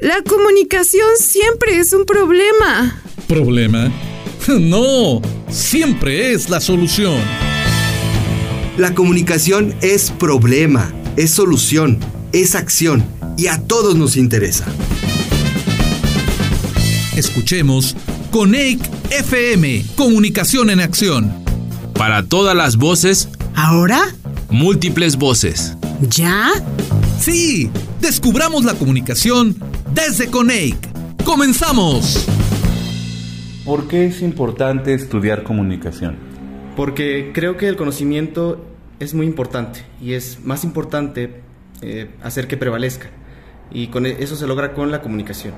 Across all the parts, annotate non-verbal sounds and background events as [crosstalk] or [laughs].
La comunicación siempre es un problema. ¿Problema? [laughs] No, siempre es la solución. La comunicación es problema, es solución, es acción y a todos nos interesa. Escuchemos Coneic FM, Comunicación en Acción. Para todas las voces. ¿Ahora? Múltiples voces. ¿Ya? Sí, descubramos la comunicación desde Coneic. ¡Comenzamos! ¿Por qué es importante estudiar comunicación? Porque creo que el conocimiento es muy importante y es más importante eh, hacer que prevalezca. Y con e, eso se logra con la comunicación.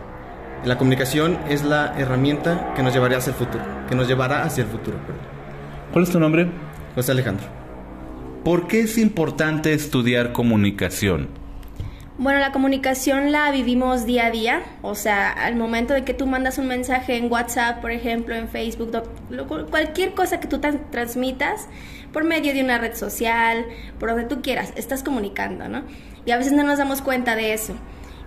La comunicación es la herramienta que nos llevará hacia el futuro, que nos llevará hacia el futuro. ¿Cuál es tu nombre? José Alejandro. ¿Por qué es importante estudiar comunicación? Bueno, la comunicación la vivimos día a día, o sea, al momento de que tú mandas un mensaje en WhatsApp, por ejemplo, en Facebook, cualquier cosa que tú transmitas por medio de una red social, por donde tú quieras, estás comunicando, ¿no? Y a veces no nos damos cuenta de eso.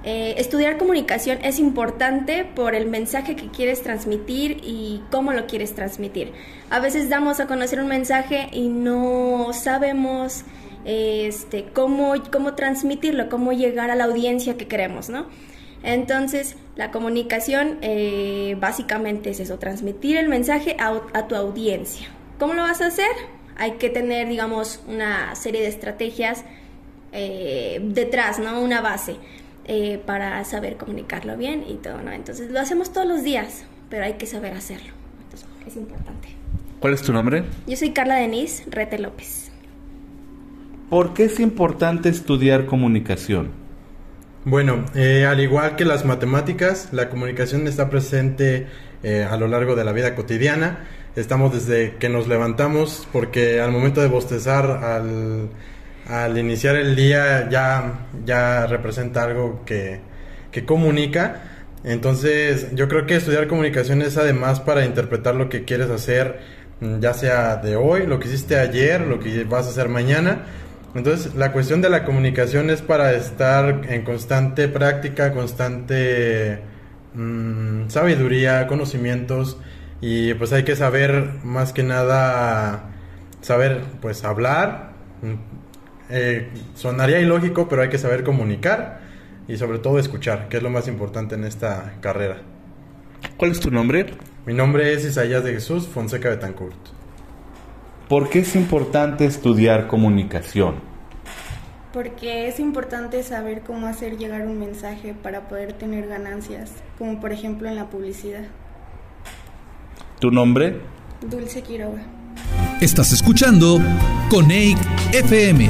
Eh, estudiar comunicación es importante por el mensaje que quieres transmitir y cómo lo quieres transmitir. A veces damos a conocer un mensaje y no sabemos este, cómo, cómo transmitirlo, cómo llegar a la audiencia que queremos, ¿no? Entonces, la comunicación eh, básicamente es eso, transmitir el mensaje a, tu audiencia. ¿Cómo lo vas a hacer? Hay que tener, digamos, una serie de estrategias eh, detrás, ¿no? Una base eh, para saber comunicarlo bien y todo, ¿no? Entonces, lo hacemos todos los días, pero hay que saber hacerlo. Entonces, es importante. ¿Cuál es tu nombre? Yo soy Carla Denise Rete López. ¿Por qué es importante estudiar comunicación? Bueno, eh, al igual que las matemáticas, la comunicación está presente eh, a lo largo de la vida cotidiana. Estamos desde que nos levantamos, porque al momento de bostezar, al, iniciar el día, ya, ya representa algo que, que comunica. Entonces, yo creo que estudiar comunicación es además para interpretar lo que quieres hacer, ya sea de hoy, lo que hiciste ayer, lo que vas a hacer mañana entonces, la cuestión de la comunicación es para estar en constante práctica, constante mm, sabiduría, conocimientos y pues hay que saber más que nada, saber pues hablar. Mm, eh, sonaría ilógico, pero hay que saber comunicar y sobre todo escuchar, que es lo más importante en esta carrera. ¿Cuál es tu nombre? Mi nombre es Isaías de Jesús Fonseca Betancourt. ¿Por qué es importante estudiar comunicación? Porque es importante saber cómo hacer llegar un mensaje para poder tener ganancias, como por ejemplo en la publicidad. ¿Tu nombre? Dulce Quiroga. Estás escuchando Coneic FM.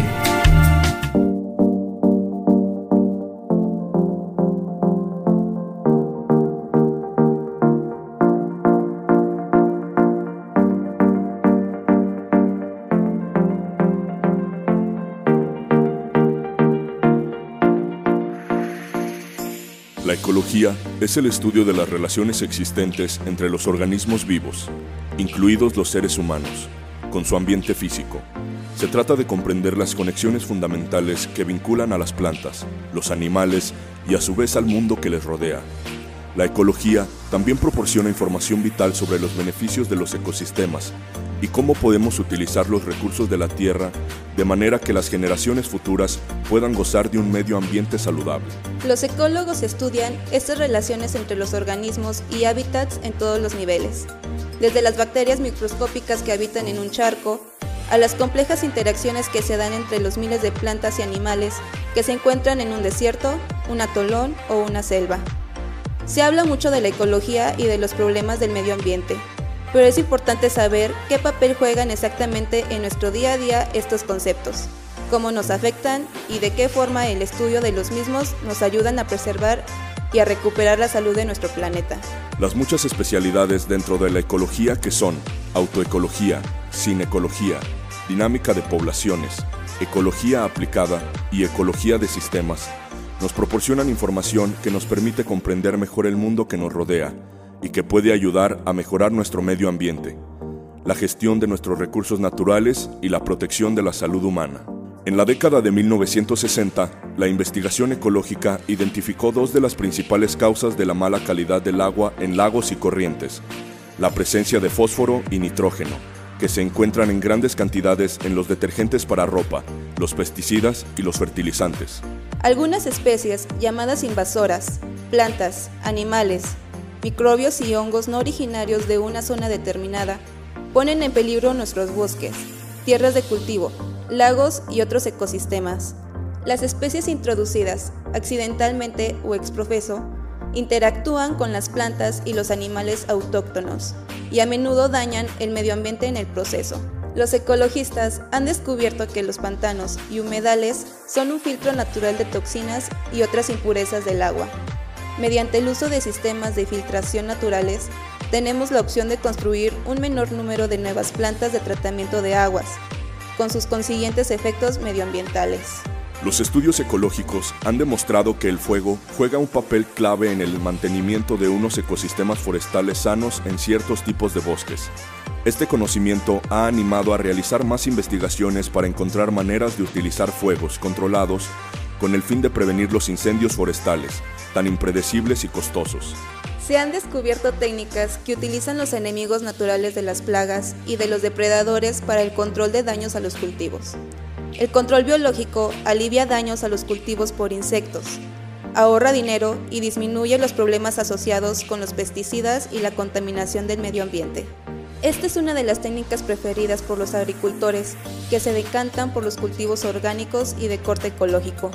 Ecología es el estudio de las relaciones existentes entre los organismos vivos, incluidos los seres humanos, con su ambiente físico. Se trata de comprender las conexiones fundamentales que vinculan a las plantas, los animales y a su vez al mundo que les rodea. La ecología también proporciona información vital sobre los beneficios de los ecosistemas y cómo podemos utilizar los recursos de la Tierra de manera que las generaciones futuras puedan gozar de un medio ambiente saludable. Los ecólogos estudian estas relaciones entre los organismos y hábitats en todos los niveles, desde las bacterias microscópicas que habitan en un charco, a las complejas interacciones que se dan entre los miles de plantas y animales que se encuentran en un desierto, un atolón o una selva. Se habla mucho de la ecología y de los problemas del medio ambiente, pero es importante saber qué papel juegan exactamente en nuestro día a día estos conceptos, cómo nos afectan y de qué forma el estudio de los mismos nos ayudan a preservar y a recuperar la salud de nuestro planeta. Las muchas especialidades dentro de la ecología que son autoecología, sinecología, dinámica de poblaciones, ecología aplicada y ecología de sistemas, nos proporcionan información que nos permite comprender mejor el mundo que nos rodea y que puede ayudar a mejorar nuestro medio ambiente, la gestión de nuestros recursos naturales y la protección de la salud humana. En la década de 1960, la investigación ecológica identificó dos de las principales causas de la mala calidad del agua en lagos y corrientes, la presencia de fósforo y nitrógeno, que se encuentran en grandes cantidades en los detergentes para ropa, los pesticidas y los fertilizantes. Algunas especies, llamadas invasoras, plantas, animales, microbios y hongos no originarios de una zona determinada, ponen en peligro nuestros bosques, tierras de cultivo, lagos y otros ecosistemas. Las especies introducidas, accidentalmente o exprofeso, interactúan con las plantas y los animales autóctonos y a menudo dañan el medio ambiente en el proceso. Los ecologistas han descubierto que los pantanos y humedales son un filtro natural de toxinas y otras impurezas del agua. Mediante el uso de sistemas de filtración naturales, tenemos la opción de construir un menor número de nuevas plantas de tratamiento de aguas, con sus consiguientes efectos medioambientales. Los estudios ecológicos han demostrado que el fuego juega un papel clave en el mantenimiento de unos ecosistemas forestales sanos en ciertos tipos de bosques. Este conocimiento ha animado a realizar más investigaciones para encontrar maneras de utilizar fuegos controlados con el fin de prevenir los incendios forestales, tan impredecibles y costosos. Se han descubierto técnicas que utilizan los enemigos naturales de las plagas y de los depredadores para el control de daños a los cultivos. El control biológico alivia daños a los cultivos por insectos, ahorra dinero y disminuye los problemas asociados con los pesticidas y la contaminación del medio ambiente. Esta es una de las técnicas preferidas por los agricultores, que se decantan por los cultivos orgánicos y de corte ecológico,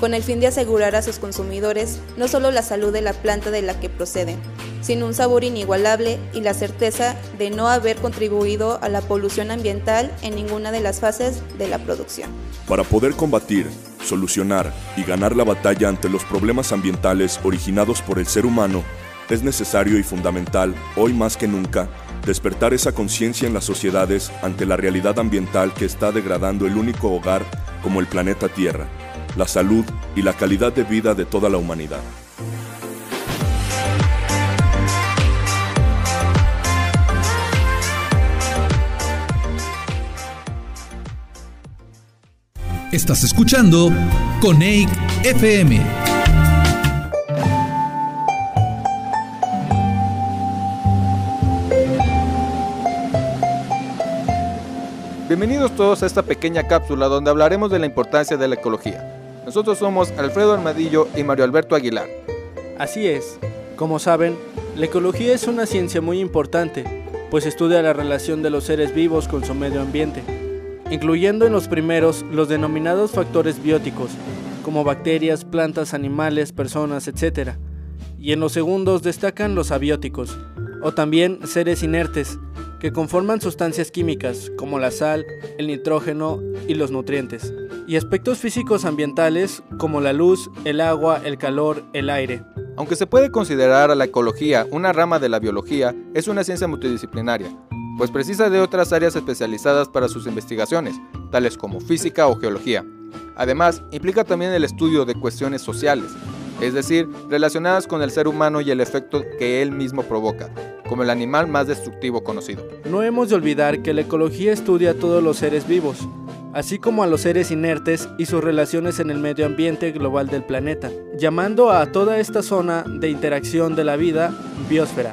con el fin de asegurar a sus consumidores no solo la salud de la planta de la que proceden, sino un sabor inigualable y la certeza de no haber contribuido a la polución ambiental en ninguna de las fases de la producción. Para poder combatir, solucionar y ganar la batalla ante los problemas ambientales originados por el ser humano, es necesario y fundamental, hoy más que nunca, despertar esa conciencia en las sociedades ante la realidad ambiental que está degradando el único hogar como el planeta Tierra la salud y la calidad de vida de toda la humanidad. Estás escuchando Coneic FM. Bienvenidos todos a esta pequeña cápsula donde hablaremos de la importancia de la ecología. Nosotros somos Alfredo Armadillo y Mario Alberto Aguilar. Así es. Como saben, la ecología es una ciencia muy importante, pues estudia la relación de los seres vivos con su medio ambiente, incluyendo en los primeros los denominados factores bióticos, como bacterias, plantas, animales, personas, etc. Y en los segundos destacan los abióticos, o también seres inertes, que conforman sustancias químicas como la sal, el nitrógeno y los nutrientes y aspectos físicos ambientales como la luz, el agua, el calor, el aire. Aunque se puede considerar a la ecología una rama de la biología, es una ciencia multidisciplinaria, pues precisa de otras áreas especializadas para sus investigaciones, tales como física o geología. Además, implica también el estudio de cuestiones sociales, es decir, relacionadas con el ser humano y el efecto que él mismo provoca, como el animal más destructivo conocido. No hemos de olvidar que la ecología estudia a todos los seres vivos, así como a los seres inertes y sus relaciones en el medio ambiente global del planeta, llamando a toda esta zona de interacción de la vida biosfera.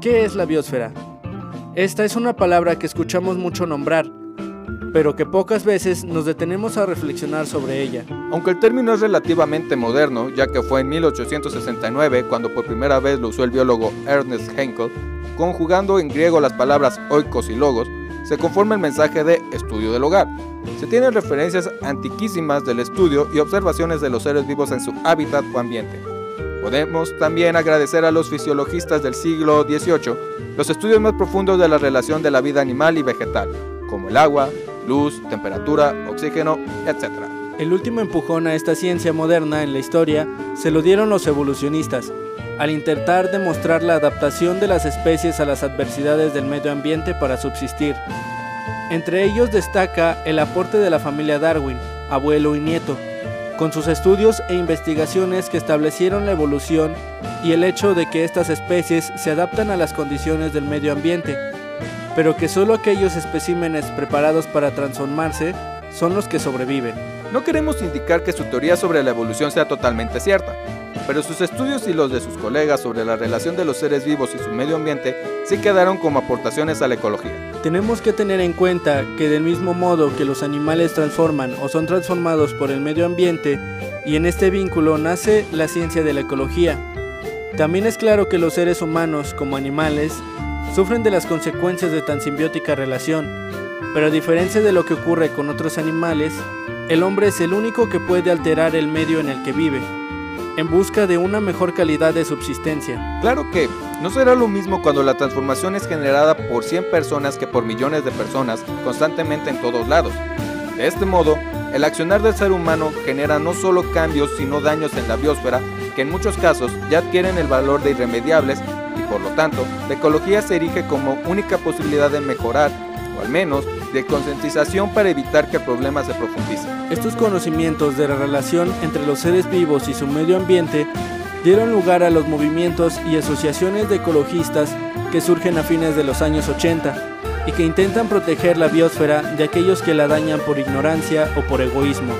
¿Qué es la biosfera? Esta es una palabra que escuchamos mucho nombrar, pero que pocas veces nos detenemos a reflexionar sobre ella. Aunque el término es relativamente moderno, ya que fue en 1869 cuando por primera vez lo usó el biólogo Ernest Henkel, conjugando en griego las palabras oikos y logos, se conforma el mensaje de estudio del hogar. Se tienen referencias antiquísimas del estudio y observaciones de los seres vivos en su hábitat o ambiente. Podemos también agradecer a los fisiologistas del siglo XVIII los estudios más profundos de la relación de la vida animal y vegetal, como el agua, luz, temperatura, oxígeno, etc. El último empujón a esta ciencia moderna en la historia se lo dieron los evolucionistas, al intentar demostrar la adaptación de las especies a las adversidades del medio ambiente para subsistir. Entre ellos destaca el aporte de la familia Darwin, abuelo y nieto, con sus estudios e investigaciones que establecieron la evolución y el hecho de que estas especies se adaptan a las condiciones del medio ambiente, pero que solo aquellos especímenes preparados para transformarse son los que sobreviven. No queremos indicar que su teoría sobre la evolución sea totalmente cierta, pero sus estudios y los de sus colegas sobre la relación de los seres vivos y su medio ambiente sí quedaron como aportaciones a la ecología. Tenemos que tener en cuenta que del mismo modo que los animales transforman o son transformados por el medio ambiente, y en este vínculo nace la ciencia de la ecología. También es claro que los seres humanos, como animales, sufren de las consecuencias de tan simbiótica relación, pero a diferencia de lo que ocurre con otros animales, el hombre es el único que puede alterar el medio en el que vive, en busca de una mejor calidad de subsistencia. Claro que no será lo mismo cuando la transformación es generada por 100 personas que por millones de personas constantemente en todos lados. De este modo, el accionar del ser humano genera no solo cambios sino daños en la biosfera que en muchos casos ya adquieren el valor de irremediables y por lo tanto la ecología se erige como única posibilidad de mejorar al menos de concientización para evitar que el problema se profundice. Estos conocimientos de la relación entre los seres vivos y su medio ambiente dieron lugar a los movimientos y asociaciones de ecologistas que surgen a fines de los años 80 y que intentan proteger la biosfera de aquellos que la dañan por ignorancia o por egoísmo,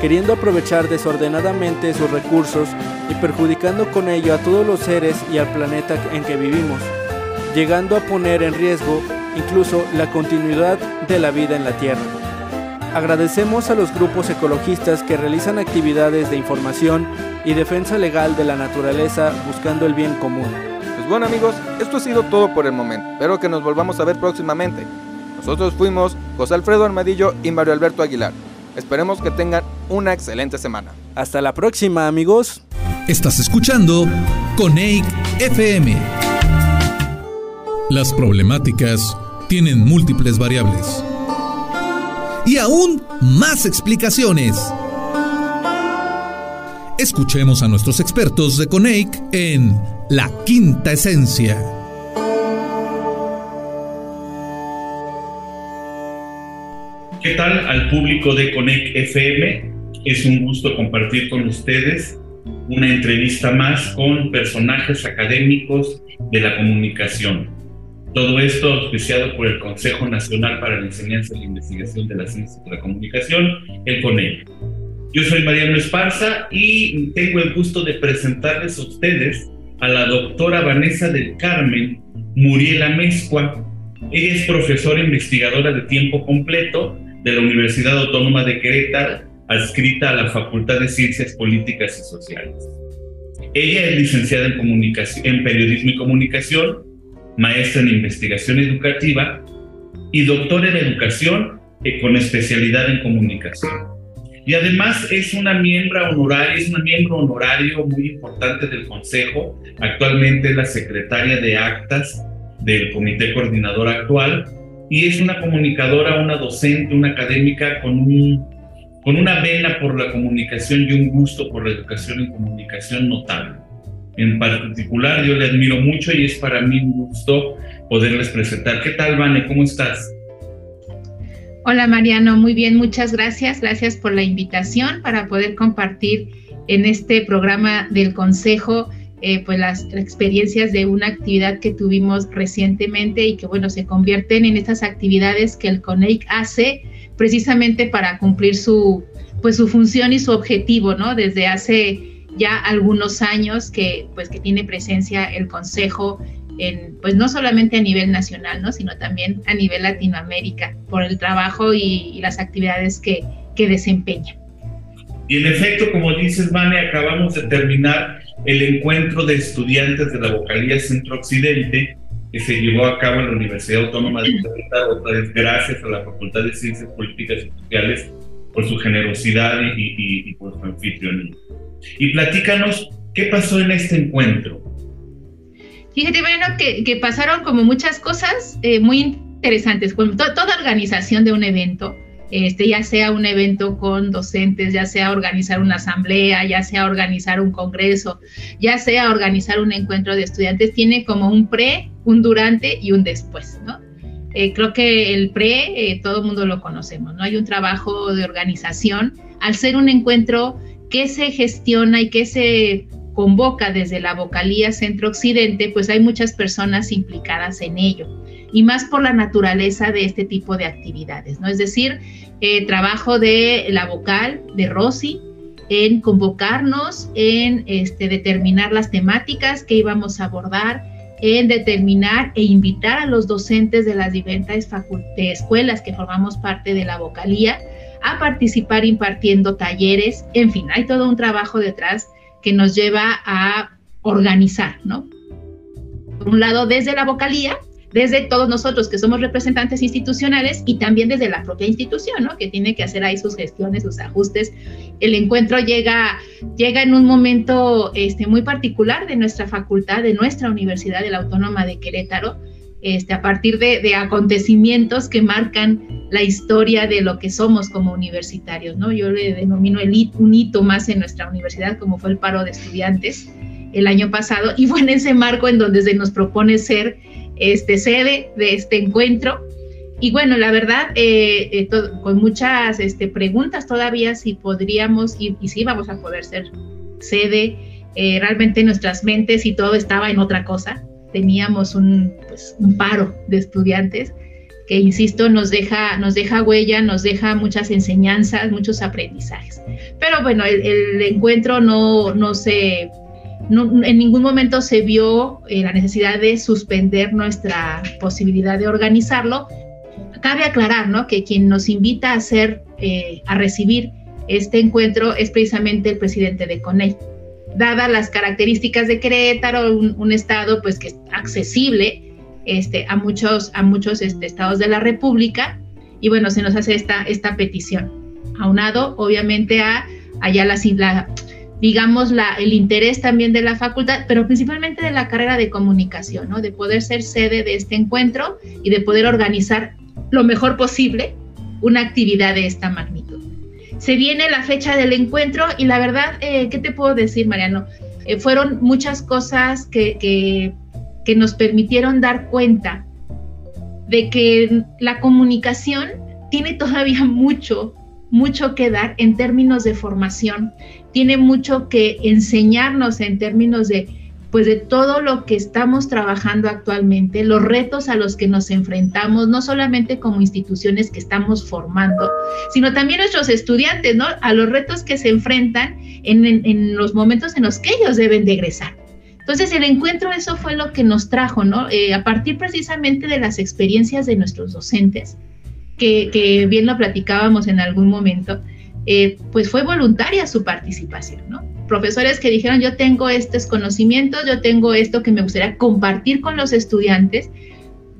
queriendo aprovechar desordenadamente sus recursos y perjudicando con ello a todos los seres y al planeta en que vivimos, llegando a poner en riesgo incluso la continuidad de la vida en la Tierra. Agradecemos a los grupos ecologistas que realizan actividades de información y defensa legal de la naturaleza buscando el bien común. Pues bueno amigos, esto ha sido todo por el momento. Espero que nos volvamos a ver próximamente. Nosotros fuimos José Alfredo Armadillo y Mario Alberto Aguilar. Esperemos que tengan una excelente semana. Hasta la próxima amigos. Estás escuchando Coneic FM. Las problemáticas tienen múltiples variables. Y aún más explicaciones. Escuchemos a nuestros expertos de Coneic en La Quinta Esencia. ¿Qué tal al público de Coneic FM? Es un gusto compartir con ustedes una entrevista más con personajes académicos de la comunicación. Todo esto auspiciado por el Consejo Nacional para la Enseñanza y la Investigación de la Ciencia de la Comunicación, el CONEC. Yo soy Mariano Esparza y tengo el gusto de presentarles a ustedes a la doctora Vanessa del Carmen Muriela Mezcua. Ella es profesora investigadora de tiempo completo de la Universidad Autónoma de Querétaro, adscrita a la Facultad de Ciencias Políticas y Sociales. Ella es licenciada en, en Periodismo y Comunicación, maestra en Investigación Educativa y doctora en Educación eh, con especialidad en Comunicación. Y además es una miembro honoraria, es una miembro honorario muy importante del Consejo. Actualmente es la secretaria de actas del Comité Coordinador actual y es una comunicadora, una docente, una académica con, un, con una vena por la comunicación y un gusto por la educación y comunicación notable. En particular, yo le admiro mucho y es para mí un gusto poderles presentar. ¿Qué tal, Vane? ¿Cómo estás? Hola, Mariano. Muy bien, muchas gracias. Gracias por la invitación para poder compartir en este programa del Consejo eh, pues las experiencias de una actividad que tuvimos recientemente y que bueno se convierten en estas actividades que el CONEIC hace precisamente para cumplir su pues su función y su objetivo, ¿no? Desde hace ya algunos años que pues que tiene presencia el Consejo en, pues no solamente a nivel nacional, ¿no? sino también a nivel Latinoamérica, por el trabajo y, y las actividades que, que desempeña. Y en efecto, como dices, Vane, acabamos de terminar el encuentro de estudiantes de la vocalía Centro Occidente que se llevó a cabo en la Universidad Autónoma de Querétaro, otra vez gracias a la Facultad de Ciencias Políticas y Sociales por su generosidad y, y, y por su anfitrionía. Y platícanos, ¿qué pasó en este encuentro? Fíjate, bueno, que, que pasaron como muchas cosas eh, muy interesantes. Con to toda organización de un evento, este, ya sea un evento con docentes, ya sea organizar una asamblea, ya sea organizar un congreso, ya sea organizar un encuentro de estudiantes, tiene como un pre, un durante y un después, ¿no? Eh, creo que el pre, eh, todo el mundo lo conocemos, ¿no? Hay un trabajo de organización. Al ser un encuentro, ¿qué se gestiona y qué se convoca desde la vocalía Centro Occidente, pues hay muchas personas implicadas en ello y más por la naturaleza de este tipo de actividades, ¿no? Es decir, eh, trabajo de la vocal, de Rosy, en convocarnos, en este, determinar las temáticas que íbamos a abordar, en determinar e invitar a los docentes de las diferentes escuelas que formamos parte de la vocalía a participar impartiendo talleres, en fin, hay todo un trabajo detrás que nos lleva a organizar, ¿no? Por un lado, desde la vocalía, desde todos nosotros que somos representantes institucionales y también desde la propia institución, ¿no? Que tiene que hacer ahí sus gestiones, sus ajustes. El encuentro llega, llega en un momento este, muy particular de nuestra facultad, de nuestra Universidad de la Autónoma de Querétaro, este, a partir de, acontecimientos que marcan la historia de lo que somos como universitarios, ¿no? Yo le denomino el un hito más en nuestra universidad, como fue el paro de estudiantes el año pasado, y fue en ese marco en donde se nos propone ser este, sede de este encuentro. Y bueno, la verdad, eh, eh, con muchas este, preguntas todavía si podríamos y, si vamos a poder ser sede. Eh, realmente nuestras mentes y todo estaba en otra cosa. Teníamos un, pues, un paro de estudiantes que, insisto, nos deja, nos deja huella, nos deja muchas enseñanzas, muchos aprendizajes. Pero bueno, el, el encuentro no, no se en ningún momento se vio eh, la necesidad de suspender nuestra posibilidad de organizarlo. Cabe aclarar ¿no? que quien nos invita a, hacer, eh, a recibir este encuentro es precisamente el presidente de CONEI. Dadas las características de Querétaro, un, estado pues, que es accesible este, a muchos, a muchos este, estados de la República, y bueno, se nos hace esta, esta petición, aunado obviamente a allá la, la digamos, la, el interés también de la facultad, pero principalmente de la carrera de comunicación, ¿no? de poder ser sede de este encuentro y de poder organizar lo mejor posible una actividad de esta magnitud. Se viene la fecha del encuentro y la verdad, eh, ¿qué te puedo decir, Mariano? Eh, fueron muchas cosas que, que, que nos permitieron dar cuenta de que la comunicación tiene todavía [laughs] mucho, mucho que dar en términos de formación, tiene mucho que enseñarnos en términos de pues de todo lo que estamos trabajando actualmente, los retos a los que nos enfrentamos, no solamente como instituciones que estamos formando, sino también nuestros estudiantes, ¿no? A los retos que se enfrentan en, en, los momentos en los que ellos deben de egresar. Entonces, el encuentro, eso fue lo que nos trajo, ¿no? Eh, a partir precisamente de las experiencias de nuestros docentes, que, bien lo platicábamos en algún momento, eh, pues fue voluntaria su participación, ¿no? Profesores que dijeron, yo tengo estos conocimientos, yo tengo esto que me gustaría compartir con los estudiantes,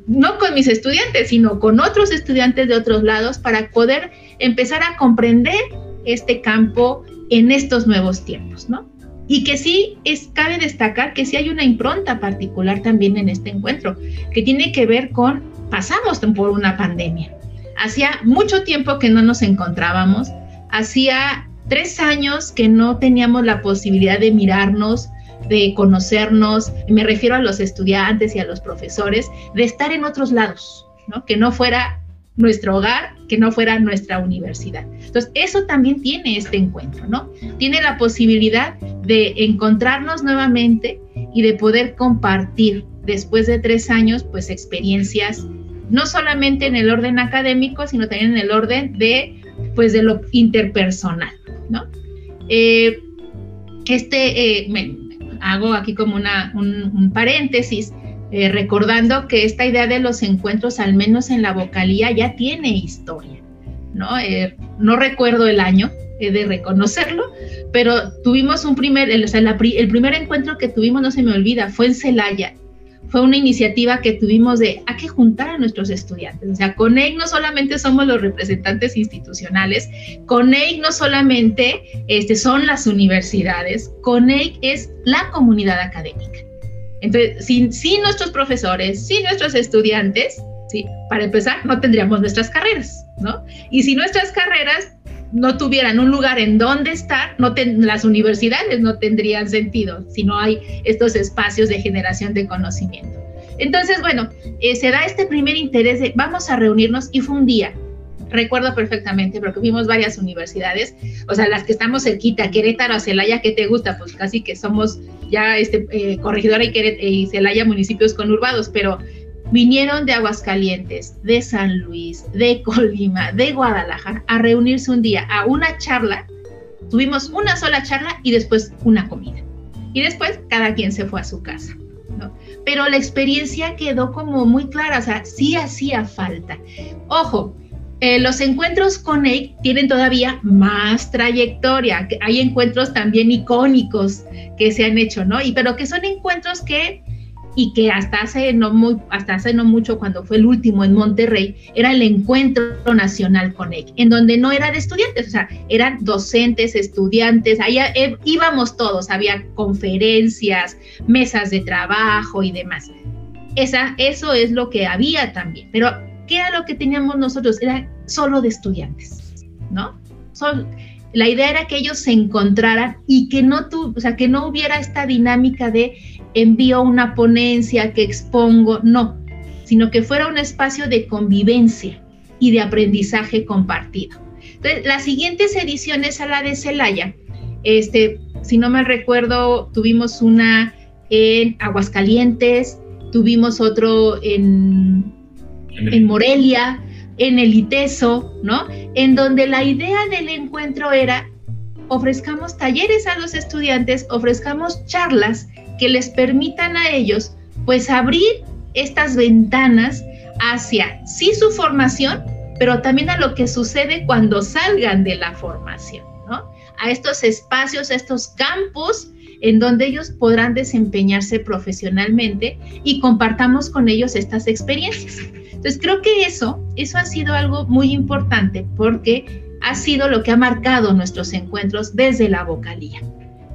no con mis estudiantes, sino con otros estudiantes de otros lados para poder empezar a comprender este campo en estos nuevos tiempos, ¿no? Y que sí es, cabe destacar que sí hay una impronta particular también en este encuentro, que tiene que ver con, pasamos por una pandemia. Hacía mucho tiempo que no nos encontrábamos, hacía tres años que no teníamos la posibilidad de mirarnos, de conocernos, me refiero a los estudiantes y a los profesores, de estar en otros lados, ¿no? que no fuera nuestro hogar, que no fuera nuestra universidad. Entonces, eso también tiene este encuentro, ¿no? Tiene la posibilidad de encontrarnos nuevamente y de poder compartir después de tres años, pues experiencias, no solamente en el orden académico, sino también en el orden de pues de lo interpersonal, ¿no? Eh, este, eh, me, hago aquí como una, un, paréntesis, eh, recordando que esta idea de los encuentros, al menos en la vocalía, ya tiene historia, ¿no? no recuerdo el año, he de reconocerlo, pero tuvimos un primer, el, el primer encuentro que tuvimos, no se me olvida, fue en Celaya, fue una iniciativa que tuvimos de a que juntar a nuestros estudiantes. O sea, con EIC no solamente somos los representantes institucionales, con EIC no solamente este, son las universidades, con EIC es la comunidad académica. Entonces, sin, sin nuestros profesores, sin nuestros estudiantes, ¿sí? para empezar, no tendríamos nuestras carreras, ¿no? Y si nuestras carreras no tuvieran un lugar en donde estar, no las universidades no tendrían sentido si no hay estos espacios de generación de conocimiento. Entonces, bueno, eh, se da este primer interés de vamos a reunirnos y fue un día, recuerdo perfectamente, porque fuimos varias universidades, o sea, las que estamos cerquita, Querétaro, Celaya, ¿qué te gusta? Pues casi que somos ya este, eh, Corregidora y Celaya municipios conurbados, pero vinieron de Aguascalientes, de San Luis, de Colima, de Guadalajara a reunirse un día a una charla. Tuvimos una sola charla y después una comida. Y después cada quien se fue a su casa. Pero la experiencia quedó como muy clara, o sea, sí hacía falta. Ojo, eh, los encuentros con EIC tienen todavía más trayectoria. Hay encuentros también icónicos que se han hecho, ¿no? Y pero que son encuentros que y que hasta hace no muy hasta hace no mucho cuando fue el último en Monterrey era el encuentro nacional con EIC, en donde no era de estudiantes, o sea, eran docentes, estudiantes, ahí eh, íbamos todos, había conferencias, mesas de trabajo y demás. Esa, eso es lo que había también, pero ¿qué era lo que teníamos nosotros? Era solo de estudiantes, ¿no? la idea era que ellos se encontraran y que no, tu, o sea, que no hubiera esta dinámica de envío una ponencia que expongo, no, sino que fuera un espacio de convivencia y de aprendizaje compartido. Entonces, las siguientes ediciones a la de Celaya, este, si no me recuerdo, tuvimos una en Aguascalientes, tuvimos otro en en Morelia, en el ITESO, ¿no? En donde la idea del encuentro era ofrezcamos talleres a los estudiantes, ofrezcamos charlas que les permitan a ellos pues abrir estas ventanas hacia sí su formación, pero también a lo que sucede cuando salgan de la formación, ¿no? A estos espacios, a estos campos en donde ellos podrán desempeñarse profesionalmente y compartamos con ellos estas experiencias. Entonces creo que eso, eso ha sido algo muy importante porque ha sido lo que ha marcado nuestros encuentros desde la vocalía.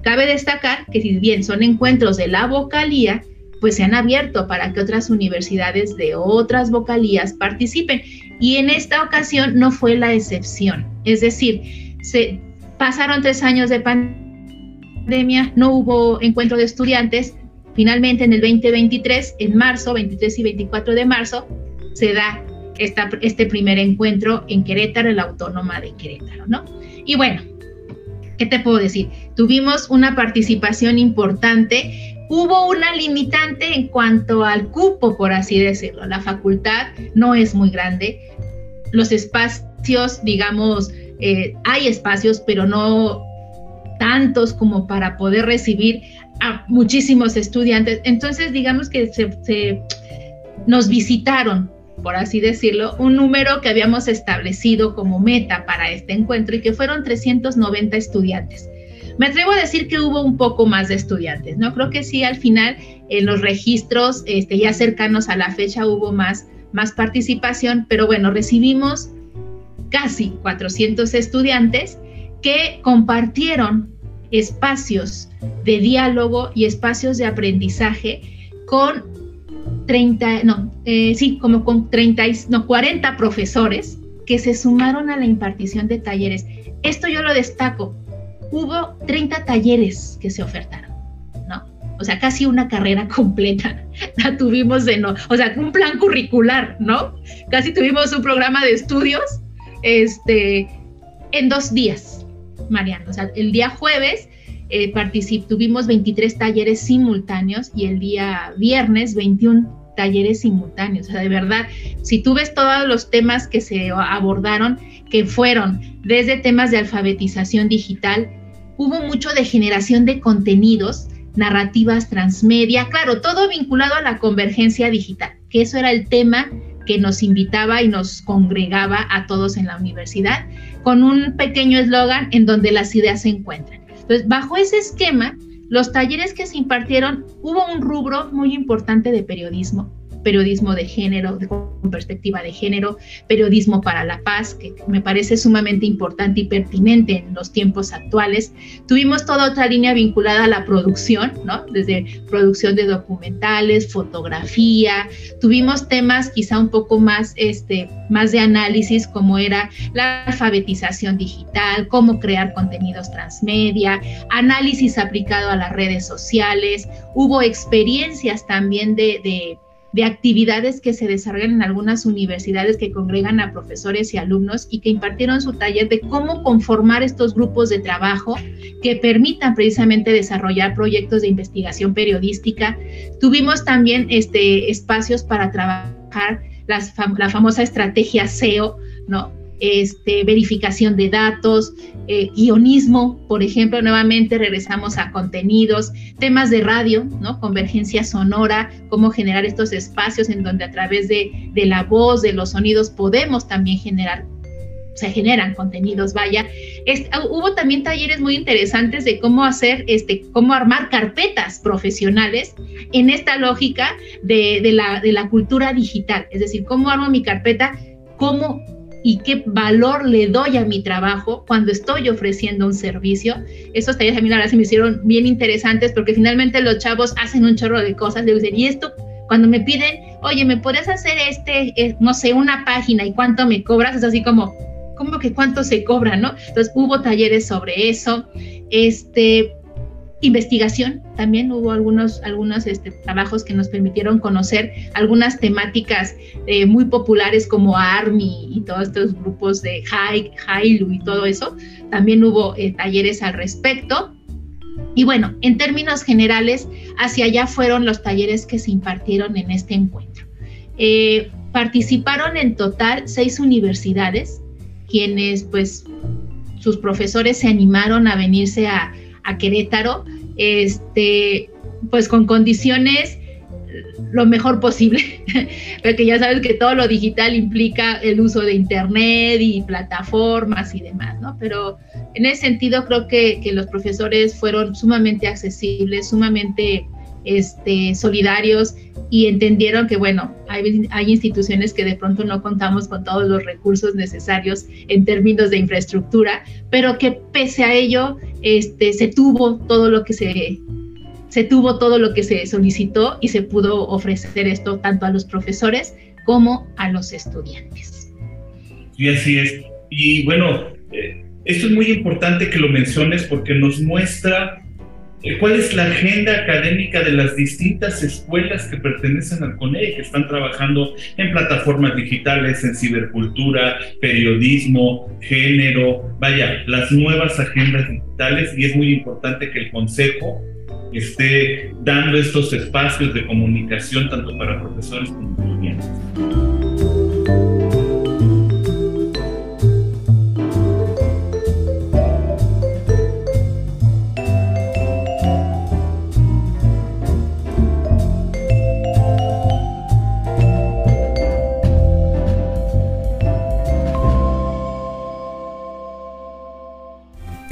Cabe destacar que si bien son encuentros de la vocalía, pues se han abierto para que otras universidades de otras vocalías participen. Y en esta ocasión no fue la excepción. Es decir, se pasaron tres años de pandemia, no hubo encuentro de estudiantes. Finalmente, en el 2023, en marzo, 23 y 24 de marzo, se da este primer encuentro en Querétaro, en la Autónoma de Querétaro, ¿no? Y bueno, ¿qué te puedo decir? Tuvimos una participación importante. Hubo una limitante en cuanto al cupo, por así decirlo. La facultad no es muy grande. Los espacios, digamos, eh, hay espacios, pero no tantos como para poder recibir a muchísimos estudiantes. Entonces, digamos que se nos visitaron por así decirlo, un número que habíamos establecido como meta para este encuentro y que fueron 390 estudiantes. Me atrevo a decir que hubo un poco más de estudiantes, ¿no? Creo que sí, al final, en los registros este, ya cercanos a la fecha hubo más, más participación, pero bueno, recibimos casi 400 estudiantes que compartieron espacios de diálogo y espacios de aprendizaje con 30, no, eh, sí, como con 30, no, 40 profesores que se sumaron a la impartición de talleres. Esto yo lo destaco. Hubo 30 talleres que se ofertaron, ¿no? O sea, casi una carrera [laughs] completa la tuvimos de no, o sea, un plan curricular, ¿no? Casi tuvimos un programa de estudios, este, en dos días, Mariano. O sea, el día jueves eh, tuvimos 23 talleres simultáneos y el día viernes 21 talleres simultáneos. O sea, de verdad, si tú ves todos los temas que se abordaron, que fueron desde temas de alfabetización digital, hubo mucho de generación de contenidos, narrativas transmedia, claro, todo vinculado a la convergencia digital, que eso era el tema que nos invitaba y nos congregaba a todos en la universidad, con un pequeño eslogan en donde las ideas se encuentran. Entonces, bajo ese esquema, los talleres que se impartieron, hubo un rubro muy importante de periodismo, periodismo de género, con perspectiva de género, periodismo para la paz, que me parece sumamente importante y pertinente en los tiempos actuales. Tuvimos toda otra línea vinculada a la producción, ¿no? Desde producción de documentales, fotografía. Tuvimos temas quizá un poco más, este, más de análisis, como era la alfabetización digital, cómo crear contenidos transmedia, análisis aplicado a las redes sociales. Hubo experiencias también de de actividades que se desarrollan en algunas universidades que congregan a profesores y alumnos y que impartieron su taller de cómo conformar estos grupos de trabajo que permitan precisamente desarrollar proyectos de investigación periodística. Tuvimos también este, espacios para trabajar la famosa estrategia SEO, ¿no? Este, verificación de datos, eh, guionismo, por ejemplo, nuevamente regresamos a contenidos, temas de radio, ¿no? Convergencia sonora, cómo generar estos espacios en donde a través de, la voz, de los sonidos, podemos también generar se generan contenidos, vaya. hubo también talleres muy interesantes de cómo hacer, este, cómo armar carpetas profesionales en esta lógica de, la, de la cultura digital, es decir, cómo armo mi carpeta, cómo y qué valor le doy a mi trabajo cuando estoy ofreciendo un servicio. Esos talleres a mí la verdad se me hicieron bien interesantes porque finalmente los chavos hacen un chorro de cosas. Le dicen, y esto, cuando me piden, oye, ¿me puedes hacer este, eh, no sé, una página y cuánto me cobras? Es así como, ¿cómo que cuánto se cobra, no? Entonces hubo talleres sobre eso. Este, investigación, también hubo algunos, algunos este, trabajos que nos permitieron conocer algunas temáticas eh, muy populares como ARMY y todos estos grupos de Hailu y todo eso. También hubo eh, talleres al respecto. Y bueno, en términos generales, hacia allá fueron los talleres que se impartieron en este encuentro. Eh, participaron en total seis universidades, quienes pues sus profesores se animaron a venirse a, a Querétaro, este, pues con condiciones lo mejor posible, [laughs] porque ya sabes que todo lo digital implica el uso de internet y plataformas y demás, ¿no? Pero en ese sentido creo que, que los profesores fueron sumamente accesibles, sumamente este, solidarios y entendieron que, bueno, hay, hay, instituciones que de pronto no contamos con todos los recursos necesarios en términos de infraestructura, pero que pese a ello este, se tuvo todo lo que se, se tuvo todo lo que se solicitó y se pudo ofrecer esto tanto a los profesores como a los estudiantes. Y así es. Y bueno, eh, esto es muy importante que lo menciones porque nos muestra ¿Cuál es la agenda académica de las distintas escuelas que pertenecen al CONE, que están trabajando en plataformas digitales, en cibercultura, periodismo, género, vaya, las nuevas agendas digitales y es muy importante que el Consejo esté dando estos espacios de comunicación tanto para profesores como estudiantes.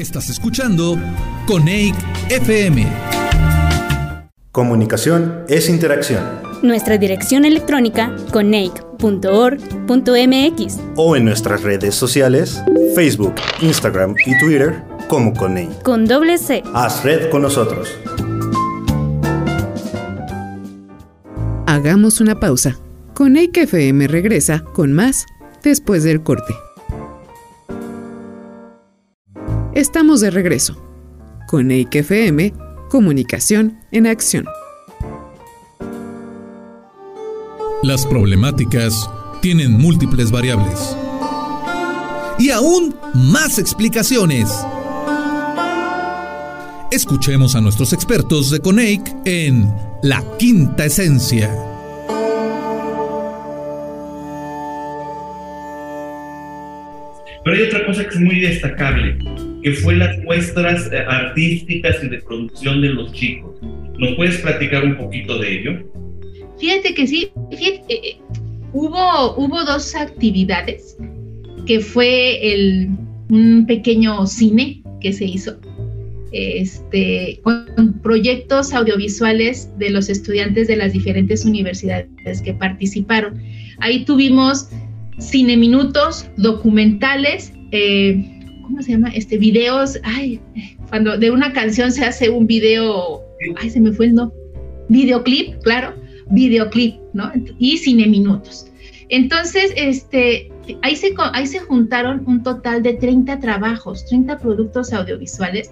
Estás escuchando Coneic FM. Comunicación es interacción. Nuestra dirección electrónica coneic.org.mx o en nuestras redes sociales Facebook, Instagram y Twitter como Coneic. Con doble C. Haz red con nosotros. Hagamos una pausa. Coneic FM regresa con más después del corte. Estamos de regreso con EIC FM, Comunicación en Acción. Las problemáticas tienen múltiples variables y aún más explicaciones. Escuchemos a nuestros expertos de CONEIC en La Quinta Esencia. Pero hay otra cosa que es muy destacable que fue las muestras eh, artísticas y de producción de los chicos. ¿Nos puedes platicar un poquito de ello? Fíjate que sí, fíjate, eh, eh, hubo, hubo dos actividades, que fue el, un pequeño cine que se hizo, este, con proyectos audiovisuales de los estudiantes de las diferentes universidades que participaron. Ahí tuvimos cine minutos, documentales, ¿cómo se llama? Este, videos, ay, cuando de una canción se hace un video, ay, se me fue el no, videoclip, claro, videoclip, ¿no? Y cine minutos. Entonces, este, ahí se, ahí se juntaron un total de 30 trabajos, 30 productos audiovisuales,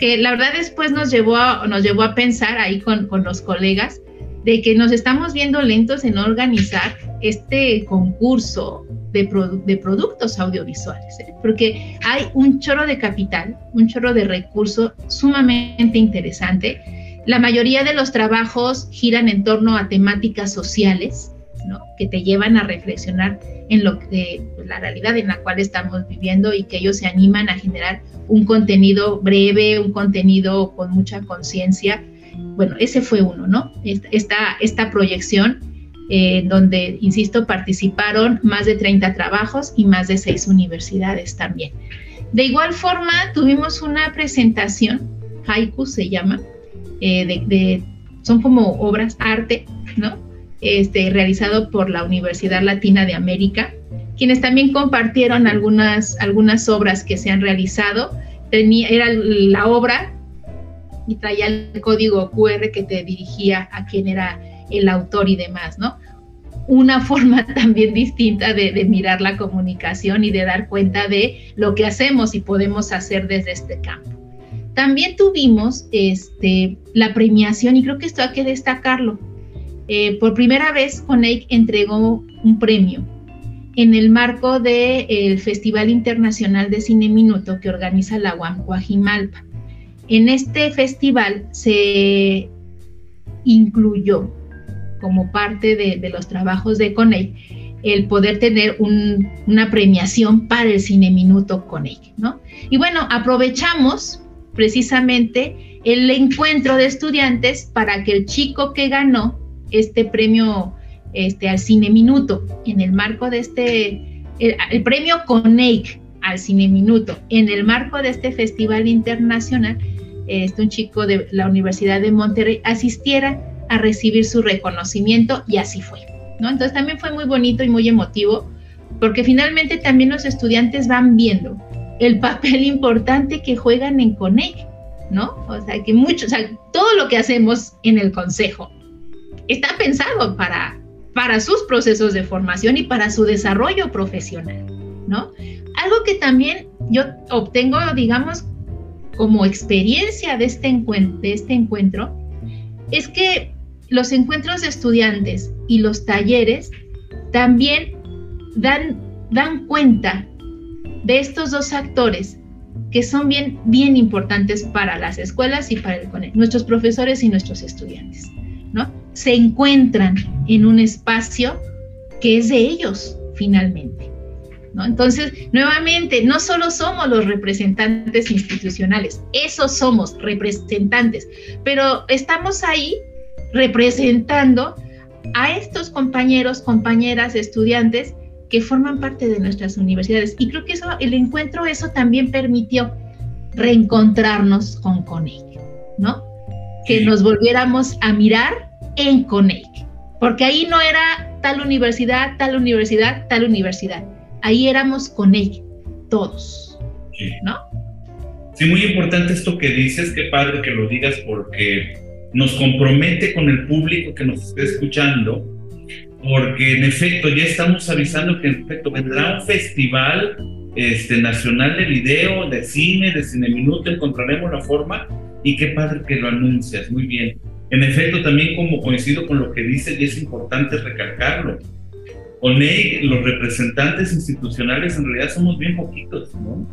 que la verdad después nos llevó a, nos llevó a pensar ahí con, con los colegas de que nos estamos viendo lentos en organizar este concurso de, de productos audiovisuales, ¿eh? porque hay un chorro de capital, un chorro de recursos sumamente interesante. La mayoría de los trabajos giran en torno a temáticas sociales, ¿no? que te llevan a reflexionar en lo que la realidad en la cual estamos viviendo y que ellos se animan a generar un contenido breve, un contenido con mucha conciencia. Bueno, ese fue uno, ¿no? Esta, esta proyección eh, donde, insisto, participaron más de 30 trabajos y más de seis universidades también. De igual forma, tuvimos una presentación, Haiku se llama, eh, de, son como obras, arte, ¿no? Este, realizado por la Universidad Latina de América, quienes también compartieron algunas, algunas obras que se han realizado. Tenía, era la obra y traía el código QR que te dirigía a quién era el autor y demás, ¿no? Una forma [laughs] también distinta de, de, mirar la comunicación y de dar cuenta de lo que hacemos y podemos hacer desde este campo. También tuvimos este, la premiación, y creo que esto hay que destacarlo, eh, por primera vez CONEIC entregó un premio en el marco del Festival Internacional de Cine Minuto que organiza la UAM Guajimalpa. En este festival se incluyó como parte de, los trabajos de CONEIC el poder tener una premiación para el Cine Minuto CONEIC, ¿no? Y bueno, aprovechamos precisamente el encuentro de estudiantes para que el chico que ganó este premio este, al Cine Minuto en el marco de este, el, premio CONEIC al Cine Minuto en el marco de este festival internacional, este, un chico de la Universidad de Monterrey asistiera a recibir su reconocimiento y así fue. ¿no? Entonces también fue muy bonito y muy emotivo porque finalmente también los estudiantes van viendo el papel [laughs] importante que juegan en CONEIC, ¿no? O sea, que mucho, o sea, todo lo que hacemos en el consejo, está pensado para, para sus procesos de formación y para su desarrollo profesional, ¿no? Algo que también yo obtengo, digamos, como experiencia de este, este encuentro, es que los encuentros de estudiantes y los talleres también dan, dan cuenta de estos dos actores que son bien, bien importantes para las escuelas y para nuestros profesores y nuestros estudiantes. ¿no? se encuentran en un espacio que es de ellos finalmente. ¿no? Entonces, nuevamente, no solo somos los representantes institucionales, esos somos representantes, pero estamos ahí representando a estos compañeros, compañeras, estudiantes que forman parte de nuestras universidades. Y creo que eso, el encuentro, eso también permitió reencontrarnos con CONEC, ¿no? Que nos volviéramos a mirar en CONEIC, porque ahí no era tal universidad, tal universidad, tal universidad. Ahí éramos CONEIC, todos, ¿no? Sí, muy importante esto que dices, qué padre que lo digas porque nos compromete con el público que nos esté escuchando, porque en efecto ya estamos avisando que en efecto vendrá un festival este, nacional de video, de cine, de cine minuto, encontraremos la forma y qué padre que lo anuncias, muy bien. En efecto, también como coincido con lo que dice y es importante recalcarlo, CONEI, los representantes institucionales en realidad somos bien poquitos, ¿no?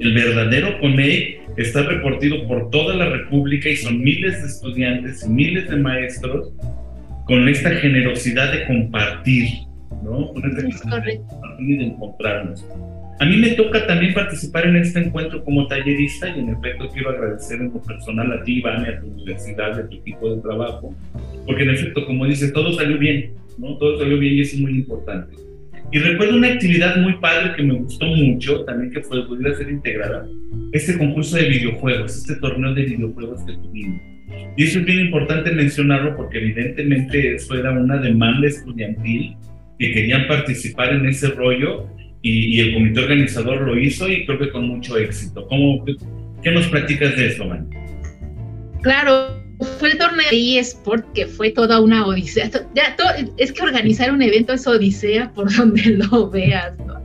El verdadero CONEI está repartido por toda la República y son miles de estudiantes y miles de maestros con esta generosidad de compartir, ¿no? Con esta generosidad de compartir y de encontrarnos. A mí me toca también participar en este encuentro como tallerista y en efecto quiero agradecer en lo personal a ti, Iván, a tu universidad, a tu equipo de trabajo, porque en efecto, como dices, todo salió bien, ¿no? Todo salió bien y eso es muy importante. Y recuerdo una actividad muy padre que me gustó mucho, también que pudiera ser integrada, este concurso de videojuegos, este torneo de videojuegos que tuvimos. Y eso es bien importante mencionarlo porque evidentemente eso era una demanda estudiantil que querían participar en ese rollo y, el comité organizador lo hizo y creo que con mucho éxito. ¿Cómo, ¿Qué nos platicas de eso, Man? Claro, fue el torneo de eSport que fue toda una odisea. Ya, es que organizar un evento es odisea por [laughs] donde lo veas, ¿no?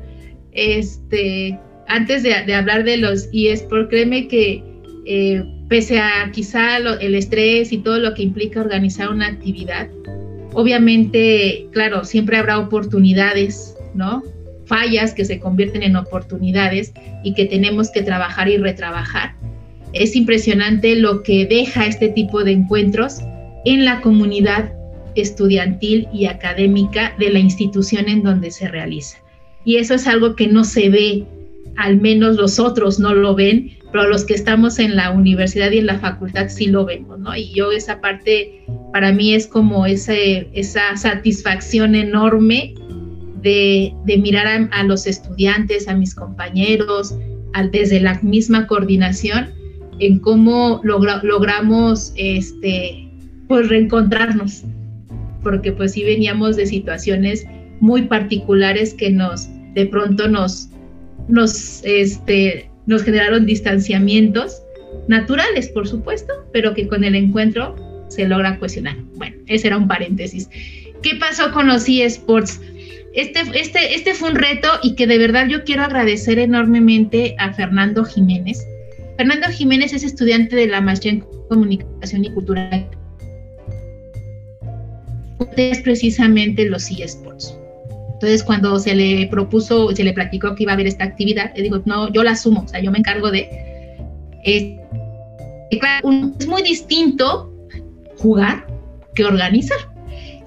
Este, antes de, hablar de los eSport, créeme que eh, pese a quizá el estrés y todo lo que implica organizar una actividad, obviamente, claro, siempre habrá oportunidades, ¿no? Fallas que se convierten en oportunidades y que tenemos que trabajar y retrabajar. Es impresionante lo que deja este tipo de encuentros en la comunidad estudiantil y académica de la institución en donde se realiza. Y eso es algo que no se ve, al menos los otros no lo ven, pero los que estamos en la universidad y en la facultad sí lo vemos, ¿no? Y yo esa parte para mí es como ese, esa satisfacción enorme de, mirar a, los estudiantes, a mis compañeros, desde la misma coordinación, en cómo logramos este, pues reencontrarnos, porque pues sí veníamos de situaciones muy particulares que nos, de pronto nos, nos, este, nos generaron distanciamientos naturales, por supuesto, pero que con el encuentro se logra cuestionar. Bueno, ese era un paréntesis. ¿Qué pasó con los eSports? Este, este, este fue un reto y que de verdad yo quiero agradecer enormemente a Fernando Jiménez. Fernando Jiménez es estudiante de la maestría en comunicación y cultura. Es precisamente los eSports. Entonces, cuando se le propuso, se le platicó que iba a haber esta actividad, le digo, no, yo la asumo, o sea, yo me encargo de... Eh, es muy distinto jugar que organizar.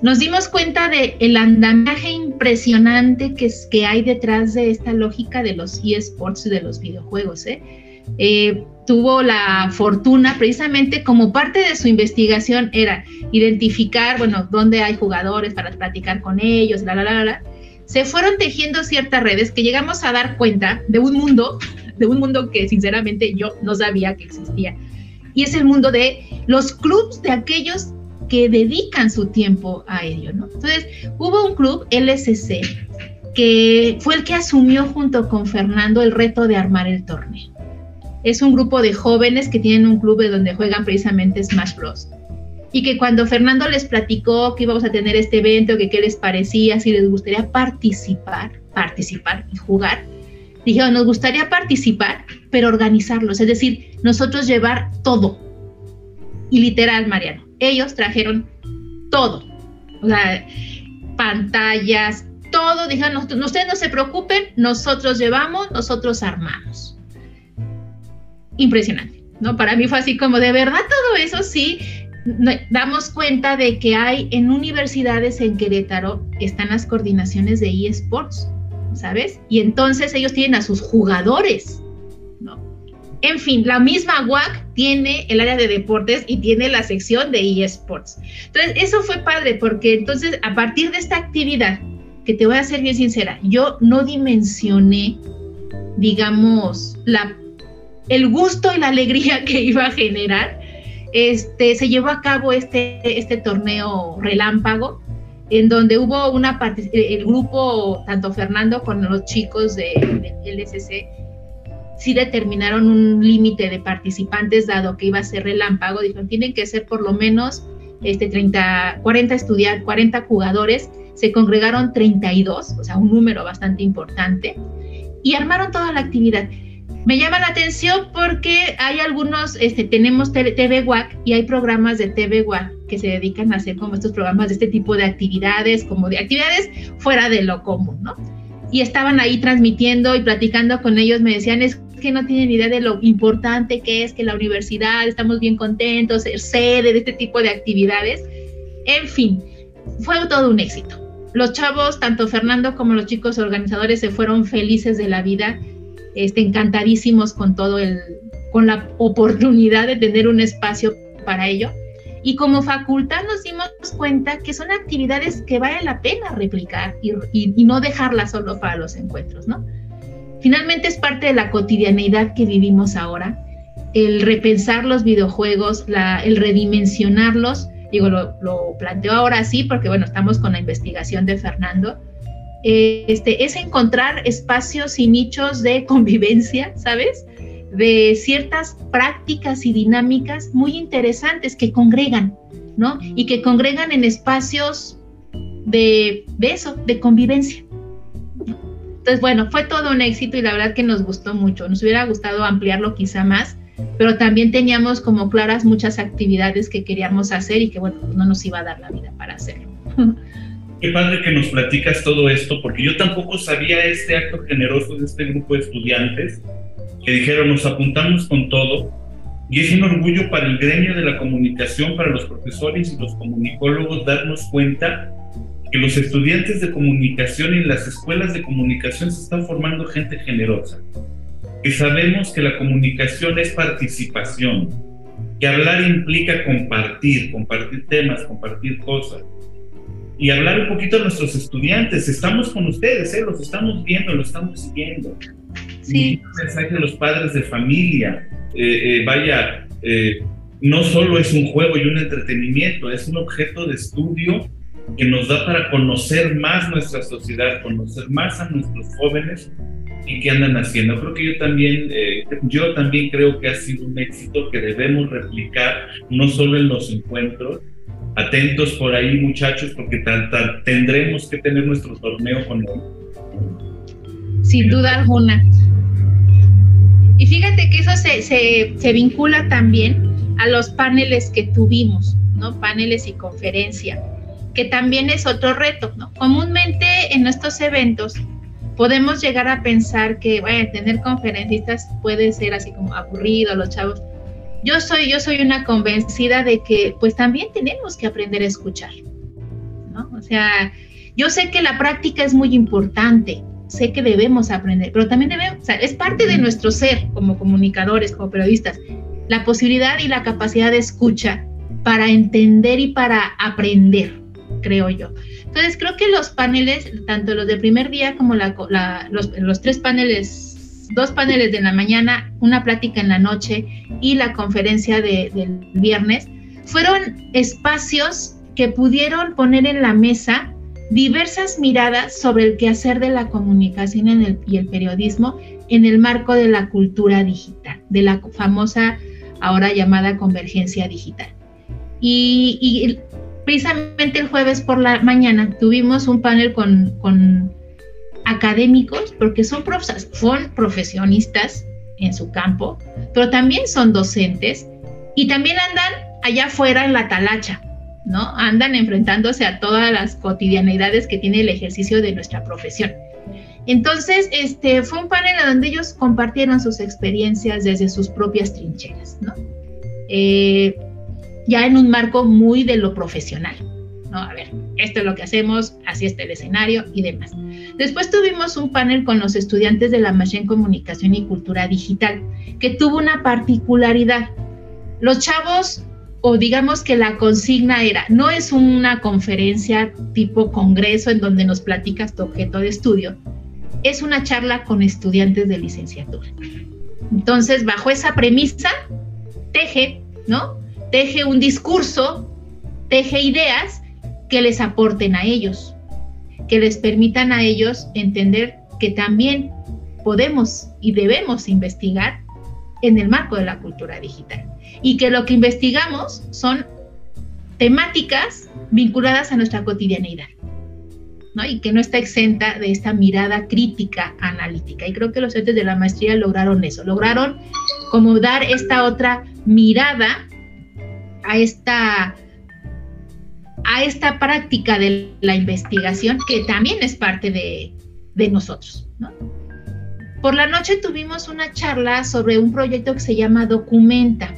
Nos dimos cuenta de el andamiaje impresionante que, es, que hay detrás de esta lógica de los eSports y de los videojuegos. ¿eh? Eh, tuvo la fortuna, precisamente como parte de su investigación, era identificar, bueno, dónde hay jugadores para platicar con ellos, la, la, la, la se fueron tejiendo ciertas redes que llegamos a dar cuenta de un mundo, de un mundo que sinceramente yo no sabía que existía. Y es el mundo de los clubs de aquellos que dedican su tiempo a ello, ¿no? Entonces, hubo un club, LSC, que fue el que asumió junto con Fernando el reto de armar el torneo. Es un grupo de jóvenes que tienen un club de donde juegan precisamente Smash Bros y que cuando Fernando les platicó que íbamos a tener este evento, que qué les parecía, si les gustaría participar, participar y jugar, dijeron, nos gustaría participar, pero organizarlos, es decir, nosotros llevar todo. Y literal, Mariano, ellos trajeron todo, o sea, pantallas, todo, dijeron, ustedes no se preocupen, nosotros llevamos, nosotros armamos. Impresionante, ¿no? Para mí fue así como, de verdad todo eso sí, damos cuenta de que hay en universidades en Querétaro, están las coordinaciones de eSports, ¿sabes? Y entonces ellos tienen a sus jugadores, ¿no? En fin, la misma WAC tiene el área de deportes y tiene la sección de eSports. Entonces, eso fue padre porque entonces a partir de esta actividad, que te voy a ser bien sincera, yo no dimensioné, digamos, la, el gusto y la alegría que iba a generar este, se llevó a cabo este, este torneo relámpago, en donde hubo una parte, el grupo, tanto Fernando como los chicos de, LSC, sí determinaron un límite de participantes, dado que iba a ser relámpago, dijeron, tienen que ser por lo menos este, 30, 40 estudiantes, 40 jugadores, se congregaron 32, o sea, un número bastante importante, y armaron toda la actividad. Me llama la atención porque hay algunos, este, tenemos TV WAC y hay programas de TV WAC que se dedican a hacer como estos programas de este tipo de actividades, como de actividades fuera de lo común, ¿no? Y estaban ahí transmitiendo y platicando con ellos, me decían, es que no tienen idea de lo importante que es que la universidad, estamos bien contentos, ser sede de este tipo de actividades. En fin, fue todo un éxito. Los chavos, tanto Fernando como los chicos organizadores, se fueron felices de la vida este, encantadísimos con todo el, con la oportunidad de tener un espacio para ello. Y como facultad nos dimos cuenta que son actividades que vale la pena replicar y, y, no dejarlas solo para los encuentros, ¿no? Finalmente es parte de la cotidianeidad que vivimos ahora, el repensar los videojuegos, la, el redimensionarlos, digo, lo, lo planteo ahora sí porque, bueno, estamos con la investigación de Fernando, este, es encontrar espacios y nichos de [laughs] convivencia, ¿sabes? De ciertas prácticas y dinámicas muy interesantes que congregan, ¿no? Y que congregan en espacios de, de eso, de convivencia. Entonces, bueno, fue todo un éxito y la verdad que nos gustó mucho. Nos hubiera gustado ampliarlo quizá más, pero también teníamos como claras muchas actividades que queríamos hacer y que bueno, pues no nos iba a dar la vida para hacerlo. [laughs] Qué padre que nos platicas todo esto, porque yo tampoco sabía este acto generoso de este grupo de estudiantes que dijeron nos apuntamos con todo y es un orgullo para el gremio de la comunicación, para los profesores y los comunicólogos darnos cuenta que los estudiantes de comunicación en las escuelas de comunicación se están formando gente generosa, que sabemos que la comunicación es participación, que hablar implica compartir, compartir temas, compartir cosas. Y hablar un poquito a nuestros estudiantes, estamos con ustedes, ¿eh? los estamos viendo, los estamos siguiendo. Sí. Un mensaje de los padres de familia, eh, eh, vaya, eh, no solo es un juego y un entretenimiento, es un objeto de estudio que nos da para conocer más nuestra sociedad, conocer más a nuestros jóvenes y qué andan haciendo. Creo que yo también, yo también creo que ha sido un éxito que debemos replicar no solo en los encuentros. Atentos por ahí muchachos porque tendremos que tener nuestro torneo con él. Sin duda alguna. Y fíjate que eso se, vincula también a los paneles que tuvimos, ¿no? Paneles y conferencia, que también es otro reto, ¿no? Comúnmente en estos eventos podemos llegar a pensar que, tener conferencistas puede ser así como aburrido, los chavos. Yo soy, yo soy una convencida de que pues también tenemos que aprender a escuchar, ¿no? O sea, yo sé que la práctica es muy importante, sé que debemos aprender, pero también debemos, o sea, es parte de nuestro ser como comunicadores, como periodistas, la posibilidad y la capacidad de escucha para entender y para aprender, creo yo. Entonces, creo que los paneles, tanto los del primer día como la, la, los, los tres paneles, dos paneles de la mañana, una plática en la noche y la conferencia de, del viernes, fueron espacios que pudieron poner en la mesa diversas miradas sobre el quehacer de la comunicación y el periodismo en el marco de la cultura digital, de la famosa ahora llamada convergencia digital. Y, precisamente el jueves por la mañana tuvimos un panel con académicos, porque son, prof son profesionistas en su campo, pero también son docentes y también andan allá afuera en la talacha, ¿no? Andan enfrentándose a todas las cotidianidades que tiene el ejercicio de nuestra profesión. Entonces, este fue un panel donde ellos compartieron sus experiencias desde sus propias trincheras, ¿no? Eh, ya en un marco muy de lo profesional, ¿no? A ver, esto es lo que hacemos, así está el escenario y demás. Después tuvimos un panel con los estudiantes de la Machine Comunicación y Cultura Digital, que tuvo una particularidad. Los chavos o digamos que la consigna era, no es una conferencia tipo congreso en donde nos platicas tu objeto de estudio, es una charla con estudiantes de licenciatura. Entonces, bajo esa premisa, teje, ¿no? Teje un discurso, teje ideas que les aporten a ellos, que les permitan a ellos entender que también podemos y debemos investigar en el marco de la cultura digital y que lo que investigamos son temáticas vinculadas a nuestra cotidianidad. ¿no? y que no está exenta de esta mirada crítica analítica. Y creo que los estudiantes de la maestría lograron eso, lograron como dar esta otra mirada a esta, a esta práctica de la investigación que también es parte de, nosotros. ¿no? Por la noche tuvimos una charla sobre un proyecto que se llama Documenta.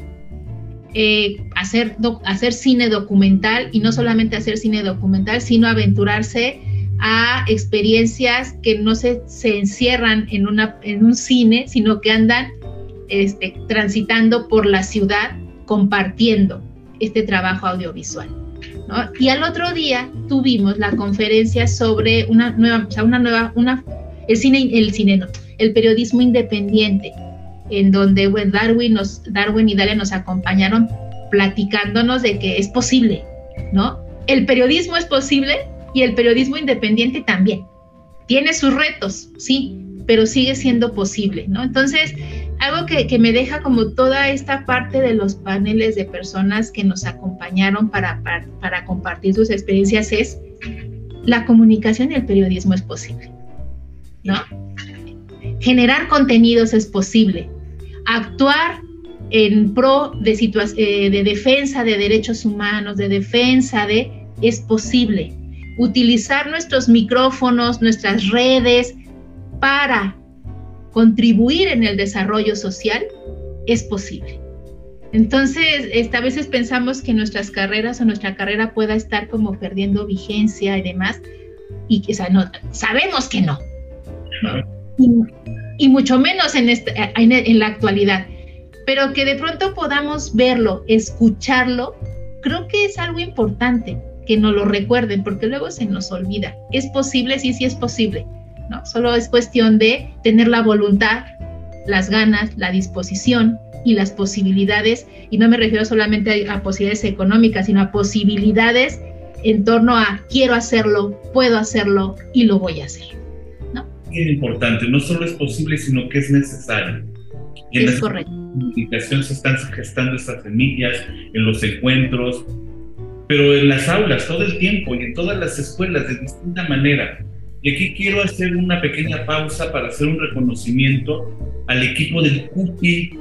Eh, hacer, hacer cine documental y no solamente hacer cine documental, sino aventurarse a experiencias que no se, se encierran en, una, en un cine, sino que andan este, transitando por la ciudad compartiendo este trabajo audiovisual. Y al otro día tuvimos la conferencia sobre una nueva, una nueva, una, el cine, el cine no, el periodismo independiente, en donde bueno, Darwin, Darwin y Dalia nos acompañaron platicándonos de que es posible, ¿no? El periodismo es posible y el periodismo independiente también. Tiene sus retos, sí, pero sigue siendo posible, ¿no? Entonces, algo que, que, me deja como toda esta parte de los paneles de personas que nos acompañaron para, para, para compartir sus experiencias es la comunicación y el periodismo es posible, ¿no? Generar contenidos es posible. Actuar en pro de, eh, de defensa de derechos humanos, de defensa de, es posible. Utilizar nuestros micrófonos, nuestras redes para contribuir en el desarrollo social es posible. Entonces, este, a veces pensamos que nuestras carreras o nuestra carrera pueda estar como perdiendo vigencia y demás, y o sea, no, sabemos que no. Y, mucho menos en, este, en la actualidad. Pero que de pronto podamos verlo, escucharlo, creo que es algo importante que nos lo recuerden, porque luego se nos olvida. ¿Es posible? Sí, sí es posible. ¿No? Solo es cuestión de tener la voluntad, las ganas, la disposición y las posibilidades, y no me refiero solamente a, posibilidades económicas, sino a posibilidades en torno a quiero hacerlo, puedo hacerlo y lo voy a hacer. ¿no? Es importante, no solo es posible, sino que es necesario. Y es correcto. En comunicación se están gestando estas semillas, en los encuentros, pero en las aulas todo el tiempo y en todas las escuelas de distinta manera. Y aquí quiero hacer una pequeña pausa para hacer un reconocimiento al equipo del CUPI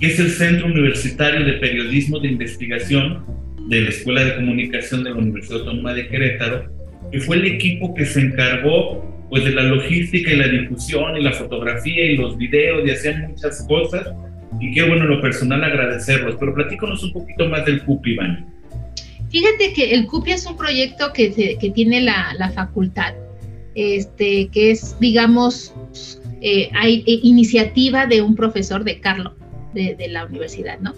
que es el Centro Universitario de Periodismo de Investigación de la Escuela de Comunicación de la Universidad Autónoma de Querétaro, que fue el equipo que se encargó pues de la logística y la difusión y la fotografía y los videos y hacían muchas cosas. Y qué bueno lo personal agradecerlos, pero platícanos un poquito más del CUPI, Iván. Fíjate que el CUPI es un proyecto que, que tiene la, la, facultad, este, que es, digamos, eh, hay eh, iniciativa de un profesor de Carlos de, la universidad, ¿no?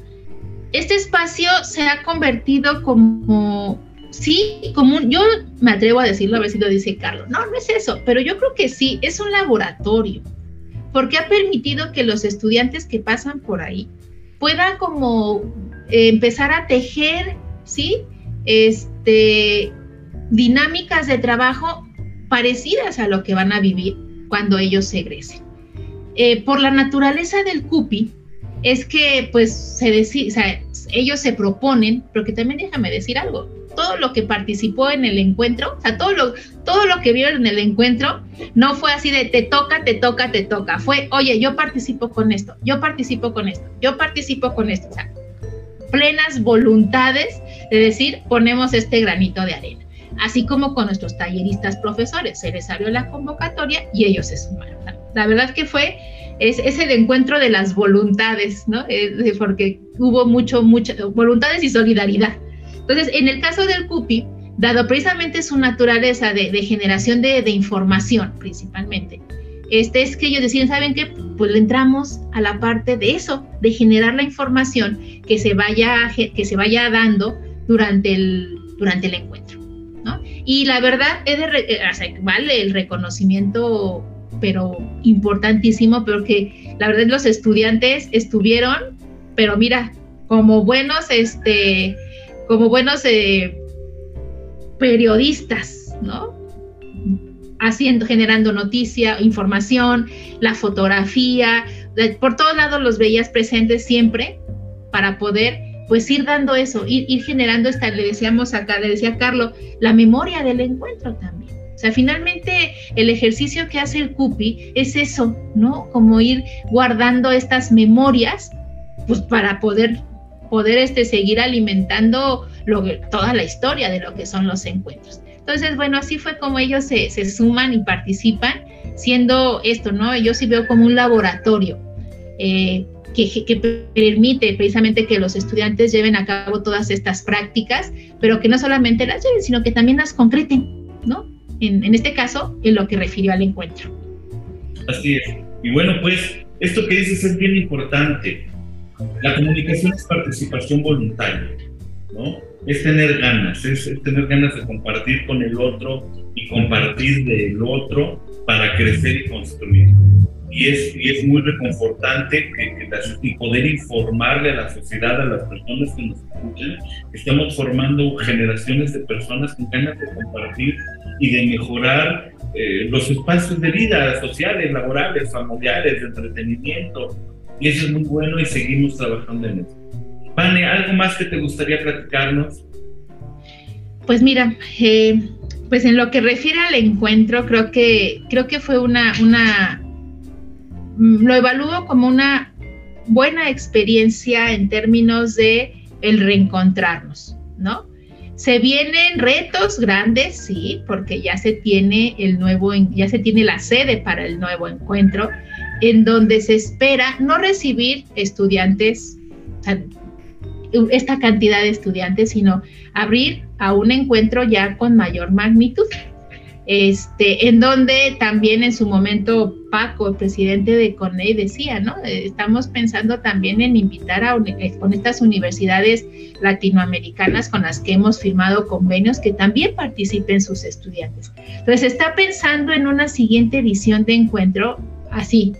Este espacio se ha convertido como sí, como yo me atrevo a decirlo, a ver si lo dice Carlos. No, no es eso, pero yo creo que sí, es un laboratorio, porque ha permitido que los estudiantes que pasan por ahí puedan como eh, empezar a tejer, ¿sí? Este, dinámicas de trabajo parecidas a lo que van a vivir cuando ellos se egresen. Eh, por la naturaleza del CUPI, es que pues se decide, o sea, ellos se proponen, pero que también déjame decir algo, todo lo que participó en el encuentro, o sea, todo lo, todo lo que vieron en el encuentro, no fue así de te toca, te toca, te toca, fue, oye, yo participo con esto, yo participo con esto, yo participo con esto, o sea, plenas voluntades de decir, ponemos este granito de arena, así como con nuestros talleristas profesores, se les abrió la convocatoria y ellos se sumaron. La verdad que fue es, el encuentro de las voluntades, ¿no? porque hubo mucho, mucha voluntades y solidaridad. Entonces, en el caso del CUPI, dado precisamente su naturaleza de, generación de, información principalmente, este es que ellos deciden, ¿saben qué? Pues le entramos a la parte de eso, de generar la información que se vaya, que se vaya dando durante el, durante el encuentro. Y la verdad, es de, eh, vale el reconocimiento pero importantísimo, porque la verdad los estudiantes estuvieron, pero mira, como buenos, este, como buenos eh, periodistas, ¿no? Haciendo, generando noticia, información, la fotografía, por todos lados los veías presentes siempre para poder pues ir dando eso, ir, ir generando esta, le decíamos acá, le decía Carlos, la memoria del encuentro también o sea, finalmente el ejercicio que hace el CUPI es eso, ¿no? Como ir guardando estas memorias, pues para poder, poder este, seguir alimentando toda la historia de lo que son los encuentros. Entonces, bueno, así fue como ellos se, suman y participan, siendo esto, ¿no? Yo sí veo como un laboratorio. Eh, que, permite precisamente que los estudiantes lleven a cabo todas estas prácticas, pero que no solamente las lleven, sino que también las concreten, ¿no? en, este caso, en lo que refirió al encuentro. Así es. Y bueno, pues esto que dices es bien importante. La comunicación es participación voluntaria, ¿no? Es tener ganas, es, tener ganas de compartir con el otro y compartir del otro para crecer y construir. Y es, y es muy reconfortante que, y poder informarle a la sociedad, a las personas que nos escuchan, que estamos formando generaciones de personas con ganas de compartir y de mejorar eh, los espacios de vida sociales, laborales, familiares, de entretenimiento. Y eso es muy bueno y seguimos trabajando en eso. Vane, ¿algo más que te gustaría platicarnos? Pues mira, eh, pues en lo que refiere al encuentro, creo que, creo que fue una, una, lo evalúo como una buena experiencia en términos de el reencontrarnos, ¿no? Se vienen retos grandes, sí, porque ya se tiene el nuevo, ya se tiene la sede para el nuevo encuentro, en donde se espera no recibir estudiantes, esta cantidad de estudiantes, sino abrir a un encuentro ya con mayor magnitud. Este, en donde también en su momento Paco, el presidente de CONEI, decía, ¿no? Eh, estamos pensando también en invitar a eh, con estas universidades latinoamericanas con las que hemos firmado convenios que también participen sus estudiantes. Entonces, está pensando en una siguiente edición de encuentro así,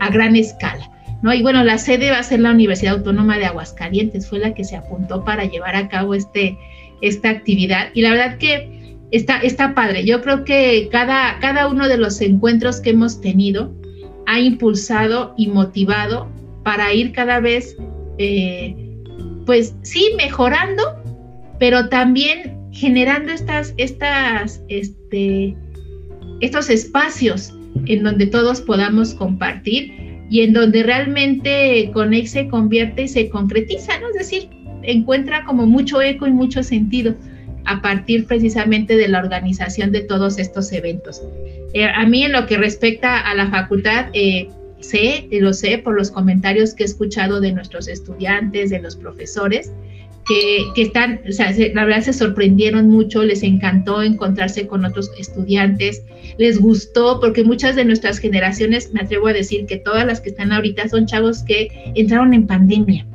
a gran escala. ¿No? Y bueno, la sede va a ser la Universidad Autónoma de Aguascalientes, fue la que se apuntó para llevar a cabo este, esta actividad. Y la verdad que está, está padre. Yo creo que cada, cada uno de los encuentros que hemos tenido ha impulsado y motivado para ir cada vez, eh, pues sí, mejorando, pero también generando estas, estas, este, estos espacios en donde todos podamos compartir y en donde realmente Conex se convierte y se concretiza, ¿no? Es decir, encuentra como mucho eco y mucho sentido a partir precisamente de la organización de todos estos eventos. Eh, a mí en lo que respecta a la facultad, eh, sé, lo sé por los comentarios que he escuchado de nuestros estudiantes, de los profesores, que, están, o sea, la verdad se sorprendieron mucho, les encantó encontrarse con otros estudiantes, les gustó, porque muchas de nuestras generaciones, me atrevo a decir que todas las que están ahorita son chavos que entraron en pandemia.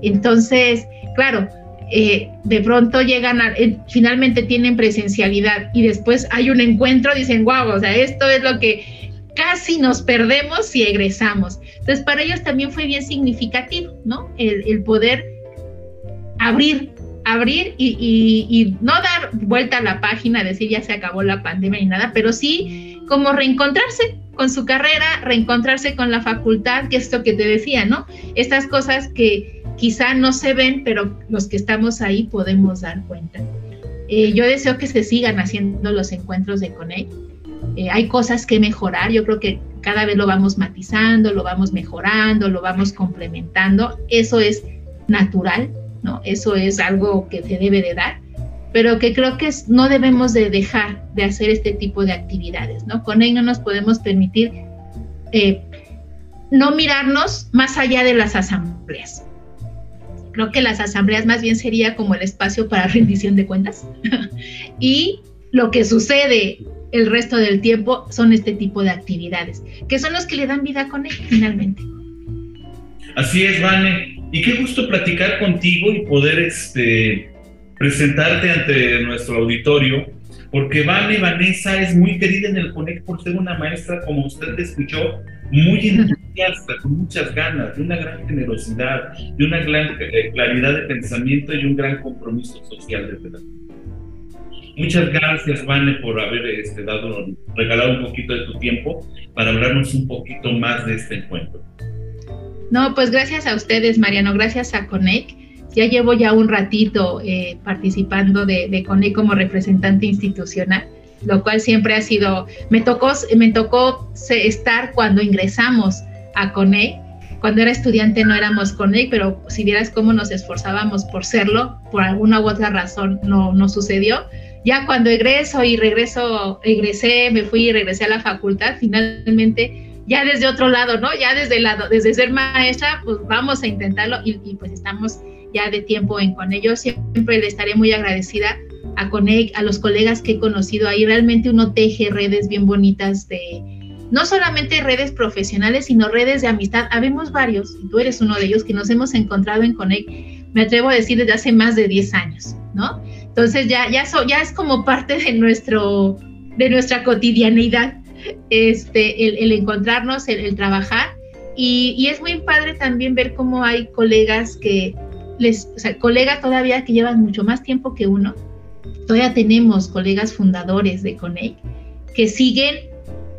Entonces, claro, eh, de pronto llegan, a, eh, finalmente tienen presencialidad y después hay un encuentro, dicen, wow, o sea, esto es lo que casi nos perdemos si egresamos. Entonces, para ellos también fue bien significativo, ¿no? El, poder abrir, abrir y, no dar vuelta a la página, decir ya se acabó la pandemia ni nada, pero sí como reencontrarse con su carrera, reencontrarse con la facultad, que es lo que te decía, ¿no? Estas cosas que quizá no se ven, pero los que estamos ahí podemos dar cuenta. Eh, yo deseo que se sigan haciendo los encuentros de Conect. Eh, hay cosas que mejorar, yo creo que cada vez lo vamos matizando, lo vamos mejorando, lo vamos complementando. Eso es natural, ¿no? Eso es algo que se debe de dar, pero que creo que no debemos de dejar de hacer este tipo de actividades, ¿no? Con no nos podemos permitir eh, no mirarnos más allá de las asambleas creo que las asambleas más bien sería como el espacio para [laughs] rendición de cuentas. [laughs] y lo que sucede el resto del tiempo son este tipo de actividades, que son los que le dan vida con él finalmente. Así es, Vane. Y qué gusto platicar contigo y poder este, presentarte ante nuestro auditorio, porque Vane Vanessa es muy querida en el Conect por ser una maestra, como usted escuchó, muy entusiasta, con muchas ganas, de una gran generosidad, de una gran eh, claridad de pensamiento y un gran compromiso social de verdad. Muchas gracias, Vane, por haber este, dado, regalado un poquito de tu tiempo para hablarnos un poquito más de este encuentro. No, pues gracias a ustedes, Mariano, gracias a Conec. Ya llevo ya un ratito eh, participando de, de Conec como representante institucional lo cual siempre ha sido, me tocó, me tocó estar cuando ingresamos a CONEI, cuando era estudiante no éramos CONEI, pero si vieras cómo nos esforzábamos por serlo, por alguna u otra razón no, no sucedió. Ya cuando egreso y regreso, egresé, me fui y regresé a la facultad, finalmente ya desde otro lado, ¿no? Ya desde el lado, desde ser maestra, pues vamos a intentarlo y, pues estamos ya de tiempo en con ellos. Siempre le estaré muy agradecida a a los colegas que he conocido ahí. Realmente uno teje redes bien bonitas de, no solamente redes profesionales, sino redes de amistad. Habemos varios, tú eres uno de ellos, que nos hemos encontrado en Conec, me atrevo a decir, desde hace más de 10 años, ¿no? Entonces ya, ya, ya es como parte de, nuestro, de nuestra cotidianeidad este, el, encontrarnos, el, trabajar. Y, y, es muy padre también ver cómo hay colegas que les, o sea, colegas todavía que llevan mucho más tiempo que uno, Todavía tenemos colegas fundadores de CONEIC que siguen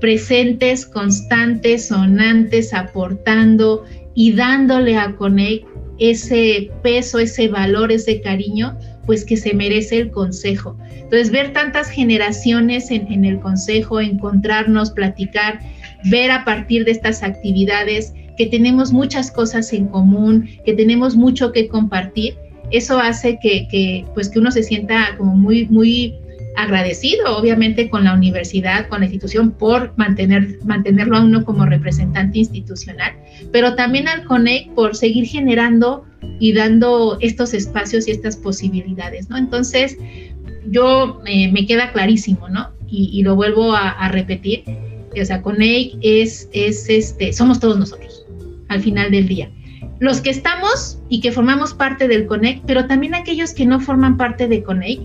presentes, constantes, sonantes, aportando y dándole a CONEIC ese peso, ese valor, ese cariño, pues que se merece el consejo. Entonces, ver tantas generaciones en, en el consejo, encontrarnos, platicar, ver a partir de estas actividades que tenemos muchas cosas en común, que tenemos mucho que compartir, eso hace que, pues que uno se sienta como muy, muy agradecido, obviamente, con la universidad, con la institución, por mantener, mantenerlo a uno como representante institucional, pero también al CONEC por seguir generando y dando estos espacios y estas posibilidades, ¿no? Entonces, yo eh, me queda clarísimo, ¿no? Y, lo vuelvo a, repetir, o sea, CONEC es, es este, somos todos nosotros, al final del día los que estamos y que formamos parte del CONEC, pero también aquellos que no forman parte de CONEC,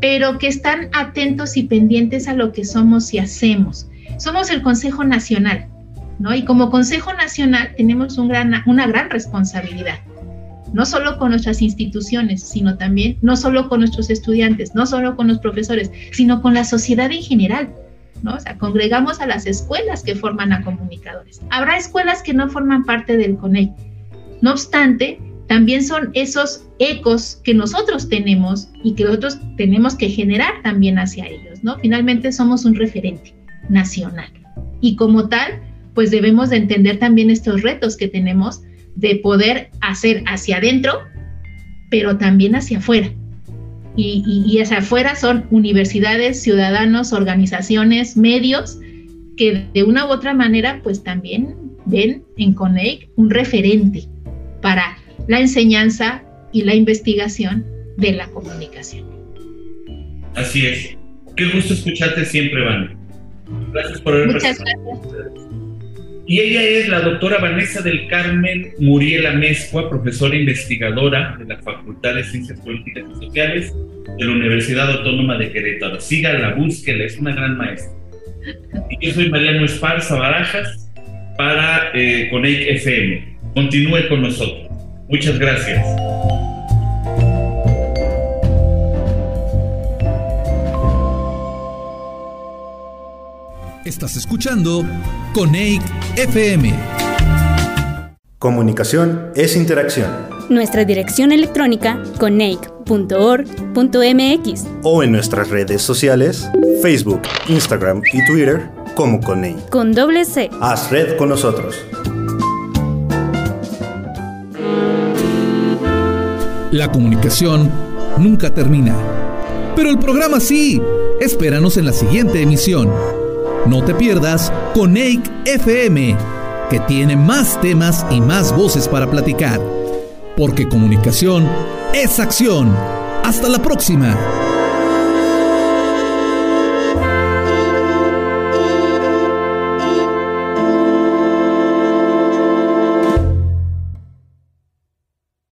pero que están atentos y pendientes a lo que somos y hacemos. Somos el Consejo Nacional, ¿no? Y como Consejo Nacional tenemos una gran responsabilidad, no solo con nuestras instituciones, sino también, no solo con nuestros estudiantes, no solo con los profesores, sino con la sociedad en general. ¿no? O sea, congregamos a las escuelas que forman a comunicadores. Habrá escuelas que no forman parte del CONEI. No obstante, también son esos ecos que nosotros tenemos y que nosotros tenemos que generar también hacia ellos, ¿no? Finalmente somos un referente nacional y como tal, pues debemos de entender también estos retos que tenemos de poder hacer hacia adentro, pero también hacia afuera. Y, y hacia afuera son universidades, ciudadanos, organizaciones, medios, que de una u otra manera, pues también ven en CONEIC un referente para la enseñanza y la investigación de la comunicación. Así es. Qué gusto escucharte siempre, Van. Gracias por haber Muchas gracias. Y ella es la doctora Vanessa del Carmen Muriel Amezcua, profesora investigadora de la Facultad de Ciencias Políticas y Sociales de la Universidad Autónoma de Querétaro. Sígala, búsquela, es una gran maestra. Y yo soy Mariano Esparza Barajas para eh, FM. Continúe con nosotros. Muchas gracias. Estás escuchando Coneic FM. Comunicación es interacción. Nuestra dirección electrónica coneic.org.mx o en nuestras redes sociales, Facebook, Instagram y Twitter como Coneic. Con doble C. Haz red con nosotros. La comunicación nunca termina. Pero el programa sí. Espéranos en la siguiente emisión. No te pierdas Coneic FM, que tiene más temas y más voces para platicar. Porque comunicación es acción. Hasta la próxima.